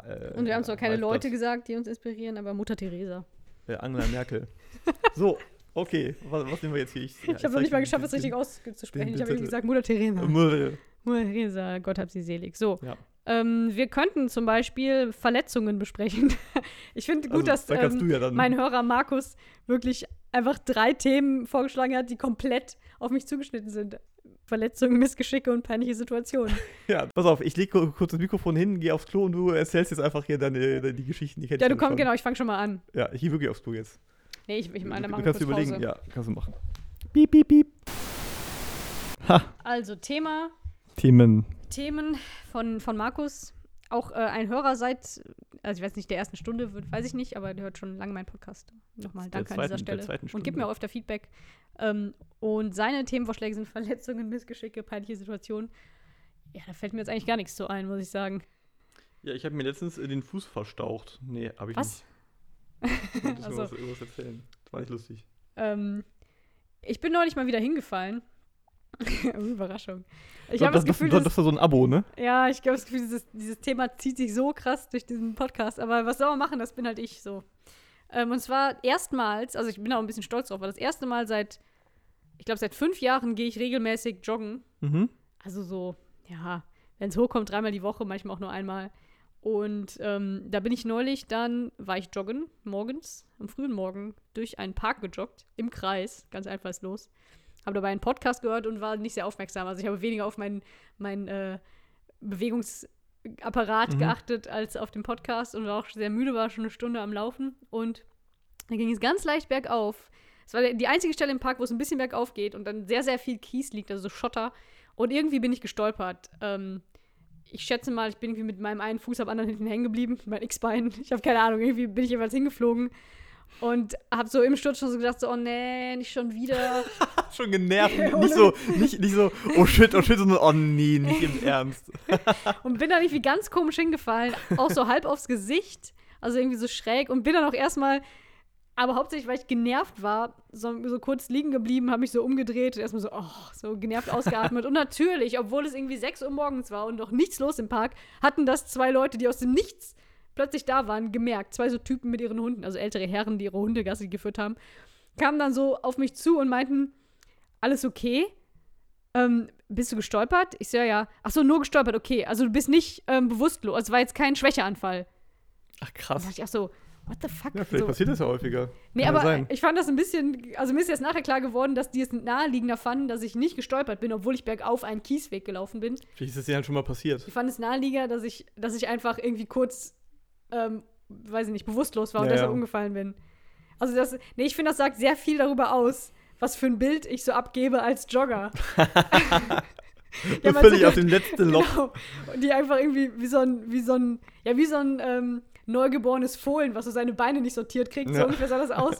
Äh, und wir haben zwar keine Leute gesagt, die uns inspirieren, aber Mutter Teresa. Äh, Angela Merkel. so, okay, was, was nehmen wir jetzt hier? Ich, ja, ich habe noch nicht mal geschafft, es richtig auszusprechen. Ich habe irgendwie gesagt, Mutter Teresa. Mutter. Mutter Teresa, Gott hab sie selig. So, ja. Ähm, wir könnten zum Beispiel Verletzungen besprechen. ich finde gut, also, dass ähm, ja mein Hörer Markus wirklich einfach drei Themen vorgeschlagen hat, die komplett auf mich zugeschnitten sind. Verletzungen, Missgeschicke und peinliche Situationen. Ja, pass auf, ich lege kurz das Mikrofon hin, gehe aufs Klo und du erzählst jetzt einfach hier deine, deine die Geschichten. Die ja, du kommst, genau, ich fange schon mal an. Ja, ich gehe wirklich aufs Klo jetzt. Nee, ich, ich meine, du, du kannst du überlegen, Pause. ja, kannst du machen. Piep, piep, piep. Ha. Also, Thema. Themen. Themen von, von Markus. Auch äh, ein Hörer seit, also ich weiß nicht, der ersten Stunde, wird, weiß ich nicht, aber der hört schon lange meinen Podcast. Nochmal danke zweiten, an dieser Stelle. Und gibt mir auch öfter Feedback. Ähm, und seine Themenvorschläge sind Verletzungen, Missgeschicke, peinliche Situationen. Ja, da fällt mir jetzt eigentlich gar nichts so ein, muss ich sagen. Ja, ich habe mir letztens äh, den Fuß verstaucht. Nee, habe ich was? nicht. Ich also, was, irgendwas erzählen. Das war nicht lustig. Ähm, ich bin neulich mal wieder hingefallen. Überraschung. Ich habe das, das Gefühl, das, das ist so ein Abo, ne? Ja, ich habe das Gefühl, dieses, dieses Thema zieht sich so krass durch diesen Podcast. Aber was soll man machen? Das bin halt ich so. Ähm, und zwar erstmals, also ich bin auch ein bisschen stolz drauf, weil das erste Mal seit, ich glaube, seit fünf Jahren gehe ich regelmäßig joggen. Mhm. Also so, ja, wenn es hochkommt, dreimal die Woche, manchmal auch nur einmal. Und ähm, da bin ich neulich, dann war ich joggen, morgens, am frühen Morgen, durch einen Park gejoggt, im Kreis, ganz einfallslos habe dabei einen Podcast gehört und war nicht sehr aufmerksam. Also ich habe weniger auf meinen mein, äh, Bewegungsapparat mhm. geachtet als auf den Podcast und war auch sehr müde, war schon eine Stunde am Laufen. Und dann ging es ganz leicht bergauf. Es war die einzige Stelle im Park, wo es ein bisschen bergauf geht und dann sehr, sehr viel Kies liegt, also so Schotter. Und irgendwie bin ich gestolpert. Ähm, ich schätze mal, ich bin irgendwie mit meinem einen Fuß am anderen hinten hängen geblieben, mit meinem X-Bein. Ich habe keine Ahnung, irgendwie bin ich jeweils hingeflogen und habe so im Sturz schon so gedacht, so, oh nee, nicht schon wieder. schon genervt. nicht, so, nicht, nicht so, oh shit, oh shit, sondern oh nee, nicht im Ernst. und bin dann irgendwie ganz komisch hingefallen, auch so halb aufs Gesicht, also irgendwie so schräg und bin dann auch erstmal, aber hauptsächlich, weil ich genervt war, so, so kurz liegen geblieben, habe mich so umgedreht und erstmal so, oh, so genervt ausgeatmet. und natürlich, obwohl es irgendwie 6 Uhr morgens war und noch nichts los im Park, hatten das zwei Leute, die aus dem Nichts plötzlich da waren, gemerkt. Zwei so Typen mit ihren Hunden, also ältere Herren, die ihre Hunde Gassi geführt haben, kamen dann so auf mich zu und meinten, alles okay? Ähm, bist du gestolpert? Ich so, ja, ja. Ach so, nur gestolpert, okay. Also du bist nicht ähm, bewusstlos. Es war jetzt kein Schwächeanfall. Ach krass. Da dachte ich, ach so, what the fuck? Ja, vielleicht so. passiert das ja häufiger. Nee, Kann aber sein. ich fand das ein bisschen, also mir ist jetzt nachher klar geworden, dass die es naheliegender fanden, dass ich nicht gestolpert bin, obwohl ich bergauf einen Kiesweg gelaufen bin. Vielleicht ist das ja halt schon mal passiert. Ich fand es naheliegender, dass ich, dass ich einfach irgendwie kurz ähm, weiß ich nicht, bewusstlos war und ja, deshalb ja. umgefallen bin. Also das, nee, ich finde, das sagt sehr viel darüber aus, was für ein Bild ich so abgebe als Jogger. ja, völlig so, auf dem letzten Loch. Genau, die einfach irgendwie wie so ein, wie so ein, ja, wie so ein ähm, neugeborenes Fohlen, was so seine Beine nicht sortiert kriegt, ja. so ungefähr sah das aus.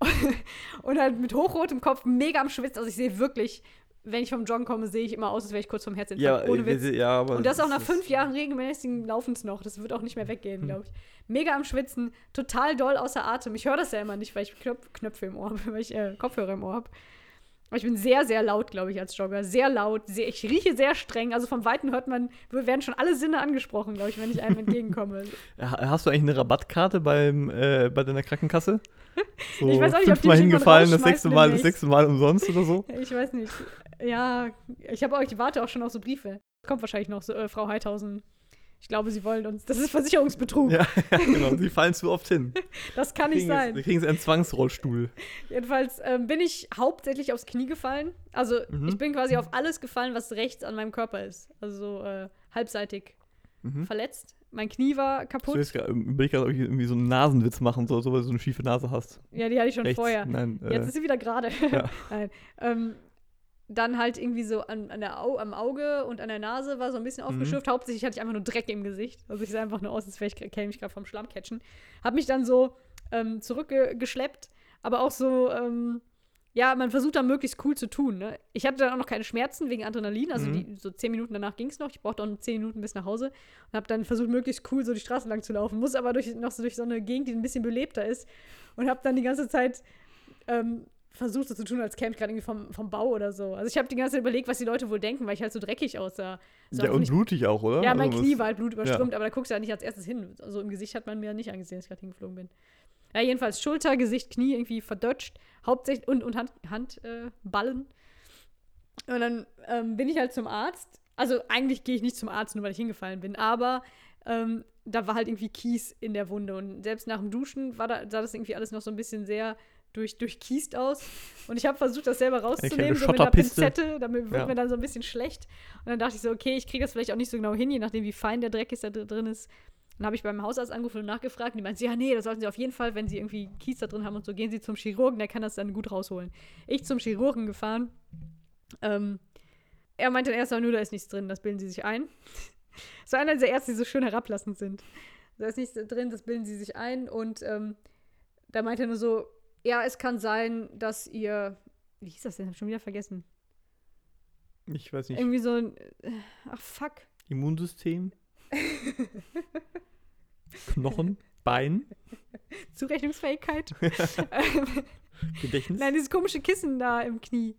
und halt mit hochrotem Kopf, mega am Schwitzen. Also ich sehe wirklich wenn ich vom Joggen komme, sehe ich immer aus, als wäre ich kurz vom Herzinfarkt. Ja, ohne Witz. Ja, und das auch nach fünf Jahren regelmäßigen Laufens noch. Das wird auch nicht mehr weggehen, hm. glaube ich. Mega am Schwitzen, total doll außer Atem. Ich höre das ja immer nicht, weil ich Knöp Knöpfe im Ohr habe, weil ich äh, Kopfhörer im Ohr habe. Aber ich bin sehr, sehr laut, glaube ich, als Jogger. Sehr laut. Sehr, ich rieche sehr streng. Also vom Weiten hört man, werden schon alle Sinne angesprochen, glaube ich, wenn ich einem entgegenkomme. Hast du eigentlich eine Rabattkarte beim, äh, bei deiner Krankenkasse? So ich weiß auch nicht, ob die Mal hingefallen, das sechste Mal, das sechste Mal umsonst oder so? Ich weiß nicht. Ja, ich habe ich warte auch schon auf so Briefe. Kommt wahrscheinlich noch so, äh, Frau Heithausen. Ich glaube, sie wollen uns. Das ist Versicherungsbetrug. Ja, genau. Sie fallen zu oft hin. Das kann nicht sein. Sie kriegen sie einen Zwangsrollstuhl. Jedenfalls ähm, bin ich hauptsächlich aufs Knie gefallen. Also mhm. ich bin quasi auf alles gefallen, was rechts an meinem Körper ist. Also äh, halbseitig mhm. verletzt. Mein Knie war kaputt. Ich will gerade irgendwie so einen Nasenwitz machen, so, so, weil du so eine schiefe Nase hast. Ja, die hatte ich schon rechts. vorher. Nein, äh, Jetzt ist sie wieder gerade. Ja. Nein. Ähm, dann halt irgendwie so an, an der Au am Auge und an der Nase war so ein bisschen mhm. aufgeschürft. Mhm. Hauptsächlich hatte ich einfach nur Dreck im Gesicht. Also ich sah einfach nur aus, als wäre ich, käme ich gerade vom Schlammcatchen. Hab mich dann so ähm, zurückgeschleppt, aber auch so, ähm, ja, man versucht dann möglichst cool zu tun. Ne? Ich hatte dann auch noch keine Schmerzen wegen Adrenalin. Also Mhm. die, so zehn Minuten danach ging es noch. Ich brauchte auch noch zehn Minuten bis nach Hause und habe dann versucht, möglichst cool so die Straße lang zu laufen. Muss aber durch, noch so durch so eine Gegend, die ein bisschen belebter ist. Und habe dann die ganze Zeit ähm, versucht, so zu tun, als käme ich gerade irgendwie vom, vom Bau oder so. Also ich habe die ganze Zeit überlegt, was die Leute wohl denken, weil ich halt so dreckig aussah. So ja, und nicht- blutig auch, oder? ja, mein Also, Knie war halt blutüberströmt, aber da guckst du halt nicht als erstes hin. Also im Gesicht hat man mir nicht angesehen, dass ich gerade hingeflogen bin. Ja, jedenfalls Schulter, Gesicht, Knie irgendwie verdutscht, hauptsächlich und, und Handballen. Hand, äh, Ballen. und dann ähm, bin ich halt zum Arzt. Also eigentlich gehe ich nicht zum Arzt, nur weil ich hingefallen bin, aber ähm, da war halt irgendwie Kies in der Wunde und selbst nach dem Duschen war da, sah das irgendwie alles noch so ein bisschen sehr durch, durchkiest aus. Und ich habe versucht, das selber rauszunehmen, so mit einer. Pinzette. Damit wird Ja. mir dann so ein bisschen schlecht. Und dann dachte ich so, okay, ich kriege das vielleicht auch nicht so genau hin, je nachdem, wie fein der Dreck ist, der dr- drin ist. Dann habe ich beim Hausarzt angerufen und nachgefragt. Und die meinte, ja, nee, das sollten Sie auf jeden Fall, wenn Sie irgendwie Kies da drin haben und so, gehen Sie zum Chirurgen, der kann das dann gut rausholen. Ich zum Chirurgen gefahren. Ähm, er meinte dann erstmal nur, da ist nichts drin, das bilden Sie sich ein. So einer dieser Ärzte, die so schön herablassend sind. Da ist nichts drin, das bilden Sie sich ein. Und ähm, da meinte er nur so, ja, es kann sein, dass ihr, wie hieß das denn? Hab ich schon wieder vergessen. Ich weiß nicht. Irgendwie so ein, äh, ach fuck. Immunsystem. Knochen, Bein, Zurechnungsfähigkeit. Gedächtnis. nein, dieses komische Kissen da im Knie.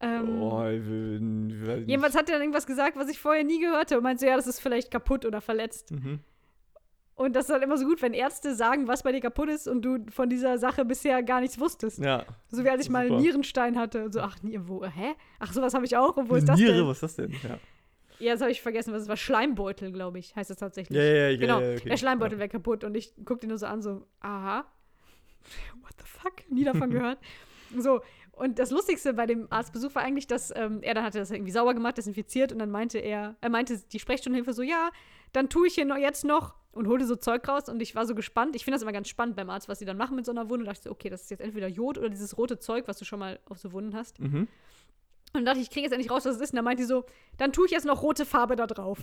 Ähm, oh, ich will, ich nicht. Jedenfalls hat er dann irgendwas gesagt, was ich vorher nie gehört habe. Und meinte so, ja, das ist vielleicht kaputt oder verletzt. Mhm. Und das ist halt immer so gut, wenn Ärzte sagen, was bei dir kaputt ist und du von dieser Sache bisher gar nichts wusstest. Ja. So wie als ich mal einen. Nierenstein hatte. Und so, ach, wo, hä? Ach, sowas habe ich auch. Und wo ist das Niere, denn? was ist das denn? Ja, Ja, das habe ich vergessen, was es war. Schleimbeutel, glaube ich, heißt das tatsächlich. ja, ja. ja genau, ja, okay. der Schleimbeutel wäre kaputt. Und ich guckte ihn nur so an, so, aha. What the fuck? Nie davon gehört. So, und das Lustigste bei dem Arztbesuch war eigentlich, dass ähm, er dann hatte das irgendwie sauber gemacht, desinfiziert und dann meinte er, er meinte die Sprechstundenhilfe so, ja, dann tue ich hier noch, jetzt noch und holte so Zeug raus und ich war so gespannt. Ich finde das immer ganz spannend beim Arzt, was sie dann machen mit so einer Wunde. Und dachte ich so, okay, das ist jetzt entweder Jod oder dieses rote Zeug, was du schon mal auf so Wunden hast. Mhm. Und dann dachte ich, ich kriege jetzt endlich raus, was es ist. Und dann meinte die so, dann tue ich jetzt noch rote Farbe da drauf.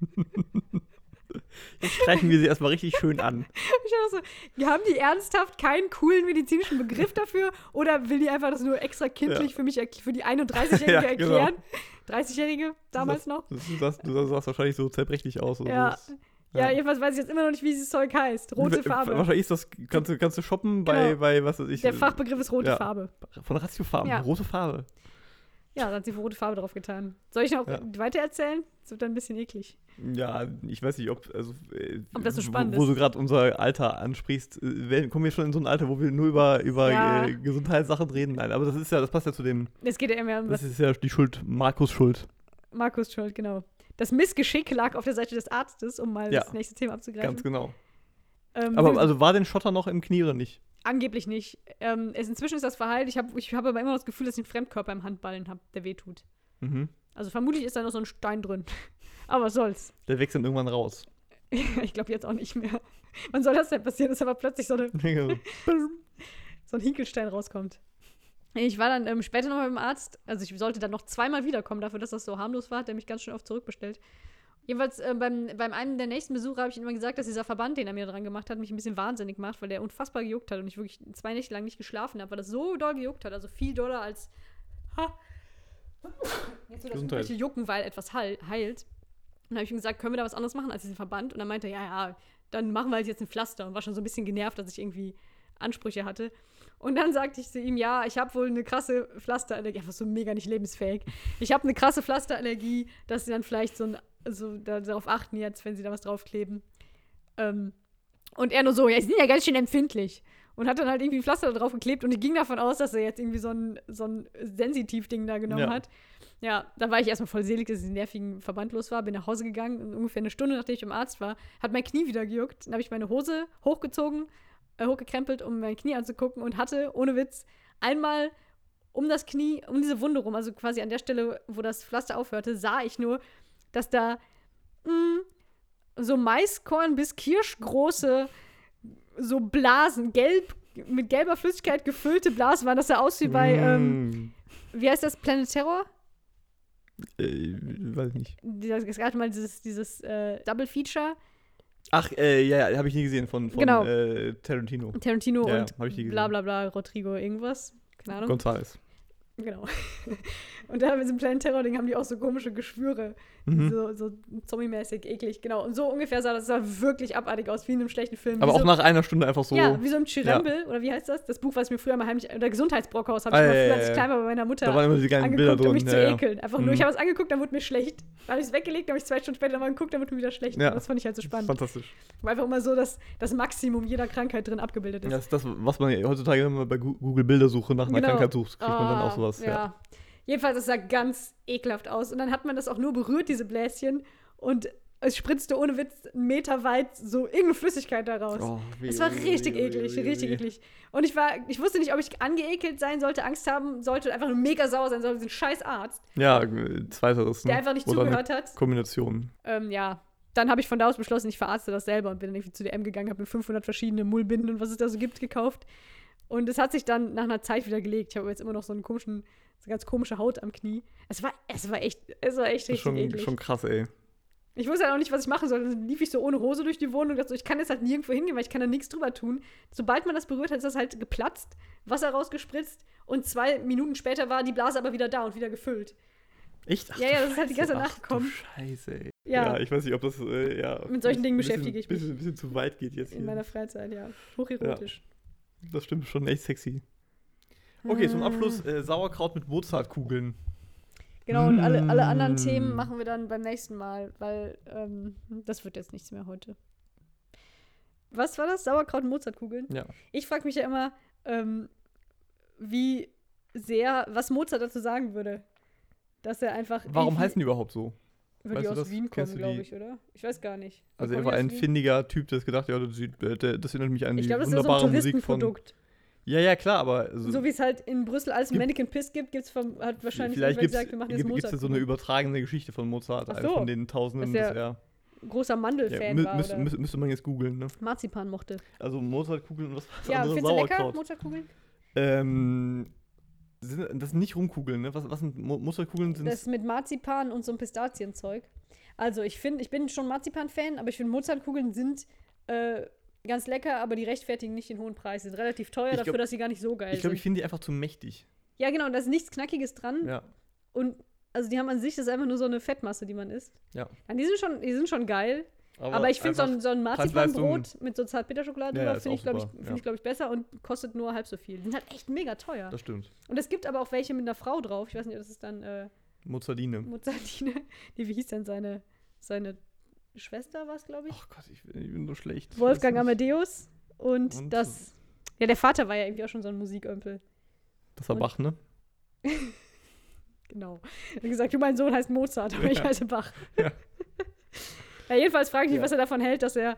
Jetzt streichen wir sie erstmal richtig schön an. Ich dachte so, haben die ernsthaft keinen coolen medizinischen Begriff dafür? Oder will die einfach das nur extra kindlich Ja. für mich, für die 31-Jährige Ja, genau. erklären? 30-Jährige damals noch? Du sahst, du sahst wahrscheinlich so zerbrechlich aus. Ja. so. Ja, jedenfalls weiß ich jetzt immer noch nicht, wie dieses Zeug heißt. Rote Farbe. Wahrscheinlich ist das, kannst du, kannst du shoppen bei, Genau. bei was weiß ich. Der Fachbegriff ist rote ja. Farbe. Von Ratiofarben, Ja. rote Farbe. Ja, da hat sie rote Farbe drauf getan. Soll ich noch Ja. weiter erzählen? Das wird dann ein bisschen eklig. Ja, ich weiß nicht, ob, also, äh, Ob das so spannend wo, wo du gerade unser Alter ansprichst. Äh, kommen wir schon in so ein Alter, wo wir nur über, über Ja. äh, Gesundheitssachen reden? Nein, aber das ist ja, das passt ja zu dem, Es geht ja immer um das das ist ja die Schuld, Markus Schuld. Markus Schuld, genau. Das Missgeschick lag auf der Seite des Arztes, um mal Ja. das nächste Thema abzugreifen. Ganz genau. Ähm, Aber also war denn Schotter noch im Knie oder nicht? Angeblich nicht. Ähm, es, inzwischen ist das verheilt. Ich habe ich hab aber immer noch das Gefühl, dass ich einen Fremdkörper im Handballen habe, der wehtut. Mhm. Also vermutlich ist da noch so ein Stein drin. Aber was soll's. Der wächst dann irgendwann raus. ich glaube jetzt auch nicht mehr. Wann soll das denn passieren, dass aber plötzlich so, eine, so ein Hinkelstein rauskommt? Ich war dann ähm, später nochmal beim Arzt. Also ich sollte dann noch zweimal wiederkommen, dafür, dass das so harmlos war. Hat der mich ganz schön oft zurückbestellt. Jedenfalls äh, beim, beim einen der nächsten Besuche habe ich ihm immer gesagt, dass dieser Verband, den er mir dran gemacht hat, mich ein bisschen wahnsinnig macht, weil der unfassbar gejuckt hat und ich wirklich zwei Nächte lang nicht geschlafen habe, weil das so doll gejuckt hat. Also viel doller als. Ha. Jetzt wird das irgendwelche jucken, weil etwas heil, heilt. Und dann habe ich ihm gesagt, können wir da was anderes machen als diesen Verband? Und dann meinte er, ja, ja, dann machen wir halt jetzt ein Pflaster und war schon so ein bisschen genervt, dass ich irgendwie Ansprüche hatte. Und dann sagte ich zu ihm, ja, ich habe wohl eine krasse Pflasterallergie, einfach so mega nicht lebensfähig. Ich habe eine krasse Pflasterallergie, dass sie dann vielleicht so, ein, so da, darauf achten jetzt, wenn sie da was draufkleben. Ähm, und er nur so, ja, sie sind ja ganz schön empfindlich. Und hat dann halt irgendwie ein Pflaster da drauf geklebt und ich ging davon aus, dass er jetzt irgendwie so ein, so ein Sensitiv-Ding da genommen Ja. hat. Ja, da war ich erstmal voll selig, dass ich diesen nervigen Verband los war, bin nach Hause gegangen und ungefähr eine Stunde, nachdem ich beim Arzt war, hat mein Knie wieder gejuckt. Dann habe ich meine Hose hochgezogen, hochgekrempelt, um mein Knie anzugucken und hatte, ohne Witz, einmal um das Knie, um diese Wunde rum, also quasi an der Stelle, wo das Pflaster aufhörte, sah ich nur, dass da mh, so Maiskorn bis Kirschgroße so Blasen, gelb, mit gelber Flüssigkeit gefüllte Blasen waren. Das sah aus wie bei, ähm, Mm, wie heißt das, Planet Terror? äh, weiß nicht. Es gab mal dieses, dieses äh, Double Feature Ach, äh, ja, ja, habe ich nie gesehen von, von Genau. äh, Tarantino. Tarantino Ja, ja, und nie bla bla bla, Rodrigo irgendwas. Keine Ahnung. Gonzales. Genau. Und da mit diesem kleinen Terror-Ding haben die auch so komische Geschwüre. Mhm. So, so zombie-mäßig, eklig, genau. Und so ungefähr sah das sah wirklich abartig aus, wie in einem schlechten Film. Aber wie auch so, nach einer Stunde einfach so. Ja, wie so ein Chirembel, oder wie heißt das? Das Buch, was mir früher mal heimlich, oder Gesundheitsbrockhaus, habe Ah, ich mal ja, früher, ja, als ich ja. klein war, bei meiner Mutter da waren immer diese kleinen Bilder angeguckt, um drin. mich zu ja, ja. ekeln. Einfach nur, Mhm. ich habe es angeguckt, dann wurde mir schlecht. Dann habe ich es weggelegt, dann habe ich zwei Stunden später nochmal geguckt, dann wurde mir wieder schlecht. Ja. Das fand ich halt so spannend. Fantastisch. Weil einfach immer so das, das Maximum jeder Krankheit drin abgebildet ist. Das ist das, was man heutzutage immer bei Google Bildersuche nach einer Genau. Krankheit sucht, kriegt man dann Ah, auch sowas. Ja. Jedenfalls, es sah ganz ekelhaft aus. Und dann hat man das auch nur berührt, diese Bläschen. Und es spritzte ohne Witz einen Meter weit so irgendeine Flüssigkeit daraus. Oh, wie- Es war richtig wie- eklig, wie- richtig eklig. Und ich war, ich wusste nicht, ob ich angeekelt sein sollte, Angst haben sollte, oder einfach nur mega sauer sein sollte, diesen scheiß Arzt, Ja, zweiteres. der ne? einfach nicht Oder zugehört hat. Kombination. Ähm, ja, dann habe ich von da aus beschlossen, ich verarzte das selber und bin dann irgendwie zu DM gegangen, habe mir 500 verschiedene Mullbinden und was es da so gibt gekauft. Und es hat sich dann nach einer Zeit wieder gelegt. Ich habe jetzt immer noch so einen komischen, so eine ganz komische Haut am Knie. Es war, es war echt, es war echt richtig schon, eklig. schon krass, ey. Ich wusste halt auch nicht, was ich machen soll. Dann lief ich so ohne Hose durch die Wohnung und dachte so, ich kann jetzt halt nirgendwo hingehen, weil ich kann da nichts drüber tun. Sobald man das berührt hat, ist das halt geplatzt, Wasser rausgespritzt und zwei Minuten später war die Blase aber wieder da und wieder gefüllt. Echt? Ach, Ja, ja, das ist halt die ganze. Nacht Ach, gekommen. Scheiße, ey. Ja. Ja. ich weiß nicht, ob das, äh, ja. Mit solchen Dingen bisschen- beschäftige ich mich. Bisschen, bisschen zu weit geht jetzt In hier. meiner Freizeit, ja. Hocherotisch. Das stimmt schon echt sexy. Okay, zum. Abschluss äh, Sauerkraut mit Mozartkugeln. Genau, und alle, alle anderen Mm. Themen machen wir dann beim nächsten Mal, weil ähm, das wird jetzt nichts mehr heute. Was war das? Sauerkraut und Mozartkugeln? Ja. Ich frage mich ja immer, ähm, wie sehr, was Mozart dazu sagen würde. Dass er einfach. Warum heißen die überhaupt so? Weil weißt die aus das? Wien kommen, glaube ich, oder? Ich weiß gar nicht. Also er war ein Wien? findiger Typ, der es gedacht hat, ja, das, äh, das erinnert mich an Ich die glaube, das ist ja so ein wunderbare Musik von. Touristenprodukt. Ja, ja, klar, aber also, So wie es halt in Brüssel alles Gibt- Mannequin Piss gibt, gibt's vom, hat wahrscheinlich vielleicht irgendwer gibt gesagt, wir machen jetzt es Mozart. so eine übertragene Geschichte von Mozart, so. von den Tausenden, Dass dass er großer ja, Mandelfan mü war müsste, müsste, müsste man jetzt googeln, ne? Marzipan mochte. Also Mozartkugeln und was war das Ja, andere? findest du lecker, Sauerkraut. Mozartkugeln? Ähm, sind, das sind nicht Rumkugeln, ne? Was, was sind Mo Mozartkugeln? Sind Das mit Marzipan und so einem Pistazienzeug. Also ich finde, ich bin schon Marzipan-Fan, aber ich finde Mozartkugeln sind äh, ganz lecker, aber die rechtfertigen nicht den hohen Preis. Sie sind relativ teuer Ich dafür, glaub- dass sie gar nicht so geil ich glaube, sind. ich finde die einfach zu mächtig. ja, genau, da ist nichts Knackiges dran. Ja. Und also die haben an sich, das ist einfach nur so eine Fettmasse, die man isst. Ja. Ja, die sind schon, die sind schon geil. Aber, ich finde so ein, so ein Marzipanbrot mit so Zartbitterschokolade Ja, ja, finde ich, glaube ich, find ja. ich, glaub ich, besser und kostet nur halb so viel. Die sind halt echt mega teuer. Das stimmt. Und es gibt aber auch welche mit einer Frau drauf. Ich weiß nicht, das ist dann äh, Mozzardine. Mozartine. Die, wie hieß denn seine, seine Schwester, war es, glaube ich? Ach Gott, ich, bin- ich bin so schlecht. Ich Wolfgang. Amadeus. Und, Und- das. Ja, der Vater war ja irgendwie auch schon so ein Musikömpel. Das war und- Bach, ne? Genau. Er hat gesagt, du, mein Sohn heißt Mozart, aber ich Ja. heiße Bach. Ja. ja, jedenfalls frage ich mich, Ja. was er davon hält, dass er.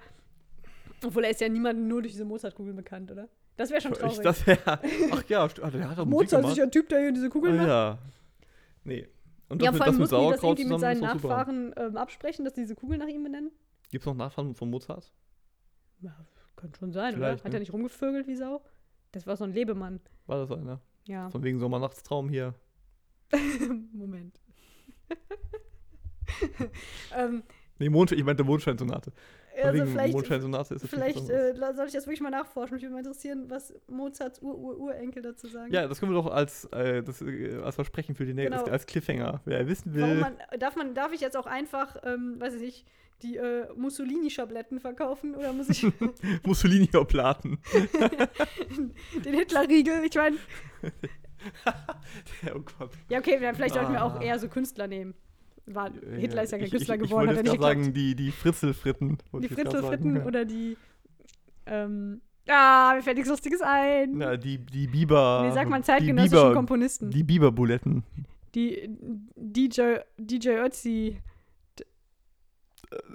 Obwohl er ist ja niemand nur durch diese Mozartkugeln bekannt, oder? Das wäre schon Ich, traurig. das wär, ach ja, ah, der hat doch Musik Mozart ist ja ein Typ, der hier diese Kugeln Ah, macht. ja. Nee. Und Ja, das, vor allem das mit mussten die das irgendwie mit seinen. Nachfahren ähm, absprechen, dass die diese Kugeln nach ihm benennen. Gibt es noch Nachfahren von Mozart? Ja, kann schon sein, oder? Vielleicht, Hat ne? er nicht rumgevögelt wie Sau? Das war so ein Lebemann. War das einer? Ja. Von wegen Sommernachtstraum hier. Moment. ähm, Nee, Mondschein, ich meinte Mondscheinsonate. Also vielleicht, vielleicht äh, soll ich das wirklich mal nachforschen. Mich würde mal interessieren, was Mozarts Ur-Ur-Urenkel dazu sagen. Ja, das können wir doch als, äh, das, äh, als Versprechen für die nächste, Genau. als Cliffhanger. Wer wissen will. Man, darf, man, darf ich jetzt auch einfach, ähm, weiß ich nicht, die äh, Mussolini-Schabletten verkaufen oder muss ich Mussolini-Oplaten. den Hitler-Riegel? Ich meine, oh Gott. ja, okay, dann vielleicht sollten wir auch Ah. eher so Künstler nehmen. War, Äh, Hitler ist ja kein ich, Künstler ich, geworden, ich wollte nicht gerade geklappt. sagen, die, die Fritzelfritten. wollte Die ich Fritzelfritten sagen, ja. oder die. Ähm, ah, mir fällt nichts Lustiges ein. Ja, die, die Biber. Wie sagt man zeitgenössischen Biber, Komponisten? Die Biberbuletten. Die DJ, DJ Ötzi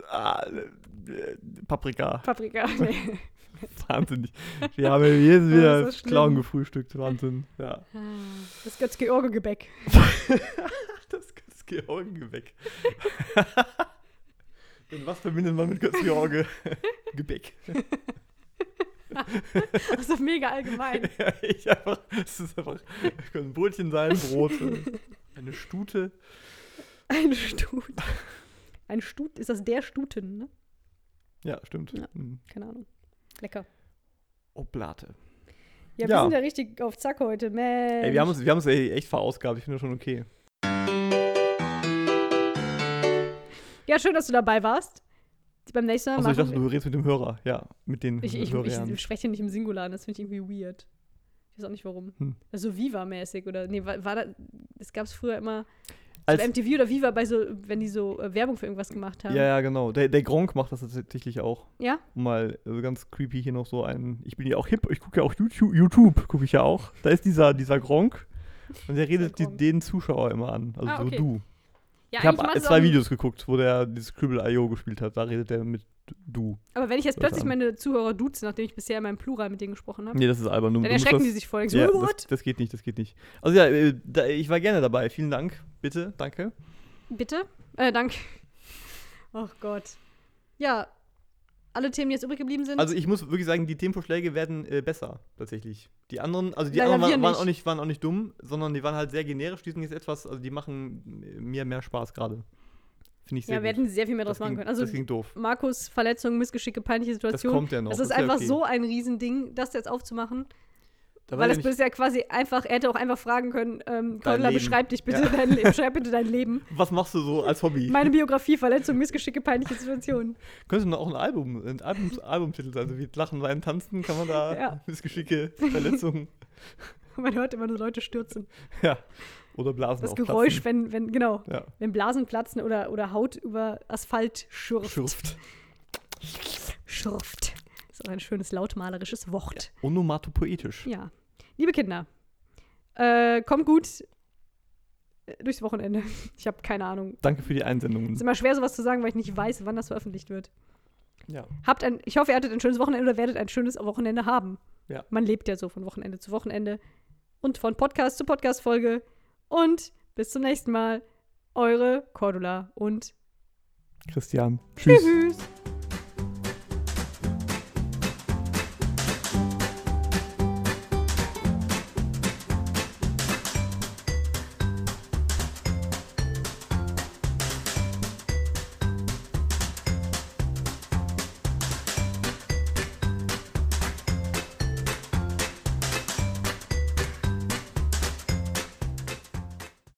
Ah, äh, Paprika. Paprika. Nee. Wahnsinnig. Wir haben Oh, wieder schlimm. Clown gefrühstückt. Wahnsinn. Ja. Das Götz-George-Gebäck. Das Götz-George-Gebäck. Denn was verbindet man mit Götz-George? Gebäck. Also mega allgemein. ja, ich einfach, es ist einfach, es können Brötchen sein, Brot, äh, eine Stute. Ein Stut. Ein Stut, ist das der Stuten, ne? Ja, stimmt. Ja. Mhm. Keine Ahnung. Lecker. Oblate. Ja, wir Ja. sind ja richtig auf Zack heute, Mensch. Ey, wir haben uns, wir haben uns ey, echt verausgabt. Ich finde das schon okay. Ja, schön, dass du dabei warst. Beim nächsten Mal Achso, ich dachte, du redest mit dem Hörer. Ja, mit den ich, ich, Hörern. ich spreche nicht im Singular, das finde ich irgendwie weird. Ich weiß auch nicht warum. Hm. Also Viva-mäßig oder nee, war, war da, das gab es früher immer Als- bei MTV oder Viva bei so, wenn die so äh, Werbung für irgendwas gemacht haben. Ja, ja, genau. Der, der Gronk macht das tatsächlich auch. Ja? Um mal also ganz creepy hier noch so ein. Ich bin ja auch hip, ich gucke ja auch YouTube, YouTube gucke ich ja auch. Da ist dieser, dieser Gronk. Und der redet die, den Zuschauer immer an. Also Ah, so okay. du. Ja, ich habe zwei Videos geguckt, wo der dieses Cribble.io gespielt hat. Da redet der mit du. Aber wenn ich jetzt plötzlich meine Zuhörer duze, nachdem ich bisher immer im Plural mit denen gesprochen habe, Nee, das ist albern. Du, dann erschrecken die sich voll. Ich so, ja, das, das geht nicht, das geht nicht. Also ja, äh, ich war gerne dabei. Vielen Dank. Bitte, danke. Bitte? Äh, danke. Oh Gott. Ja, alle Themen, die jetzt übrig geblieben sind. Also ich muss wirklich sagen, die Themenvorschläge werden äh, besser, tatsächlich. Die anderen, also die Leider anderen waren, waren, auch nicht, waren auch nicht dumm, sondern die waren halt sehr generisch. Die sind jetzt etwas, also die machen äh, mir mehr Spaß gerade. Finde ich sehr ja, wir gut. hätten sehr viel mehr draus das machen ging, können. Also das ging doof. Markus Verletzung, Missgeschicke, peinliche Das Situation. kommt ja noch. Das ist ja einfach okay. so ein Riesending, das jetzt aufzumachen. Da Weil das ist ja quasi einfach, er hätte auch einfach fragen können, ähm, Cordula, beschreib dich bitte Ja. dein Leben, beschreib bitte dein Leben. was machst du so als Hobby? Meine Biografie, Verletzung, Missgeschicke, peinliche Situation. Könnte auch ein Album, ein Album, Albumtitel sein, also wie Lachen, Weinen, Tanzen, kann man da Ja. Missgeschicke, Verletzungen, Man hört immer nur Leute stürzen. ja. Oder Blasen Das Geräusch, platzen. wenn, wenn, genau, Ja, wenn Blasen platzen oder, oder Haut über Asphalt schürft. schürft. Schürft. Das ist ein schönes lautmalerisches Wort. Onomatopoetisch. Ja. Liebe Kinder, äh, kommt gut äh, durchs Wochenende. Ich habe keine Ahnung. Danke für die Einsendungen. Es ist immer schwer, sowas zu sagen, weil ich nicht weiß, wann das veröffentlicht wird. Ja. Habt ein, ich hoffe, ihr hattet ein schönes Wochenende oder werdet ein schönes Wochenende haben. Ja. Man lebt ja so von Wochenende zu Wochenende. Und von Podcast zu Podcast-Folge. Und bis zum nächsten Mal. Eure Cordula und Christian. Tschüss. tschüss.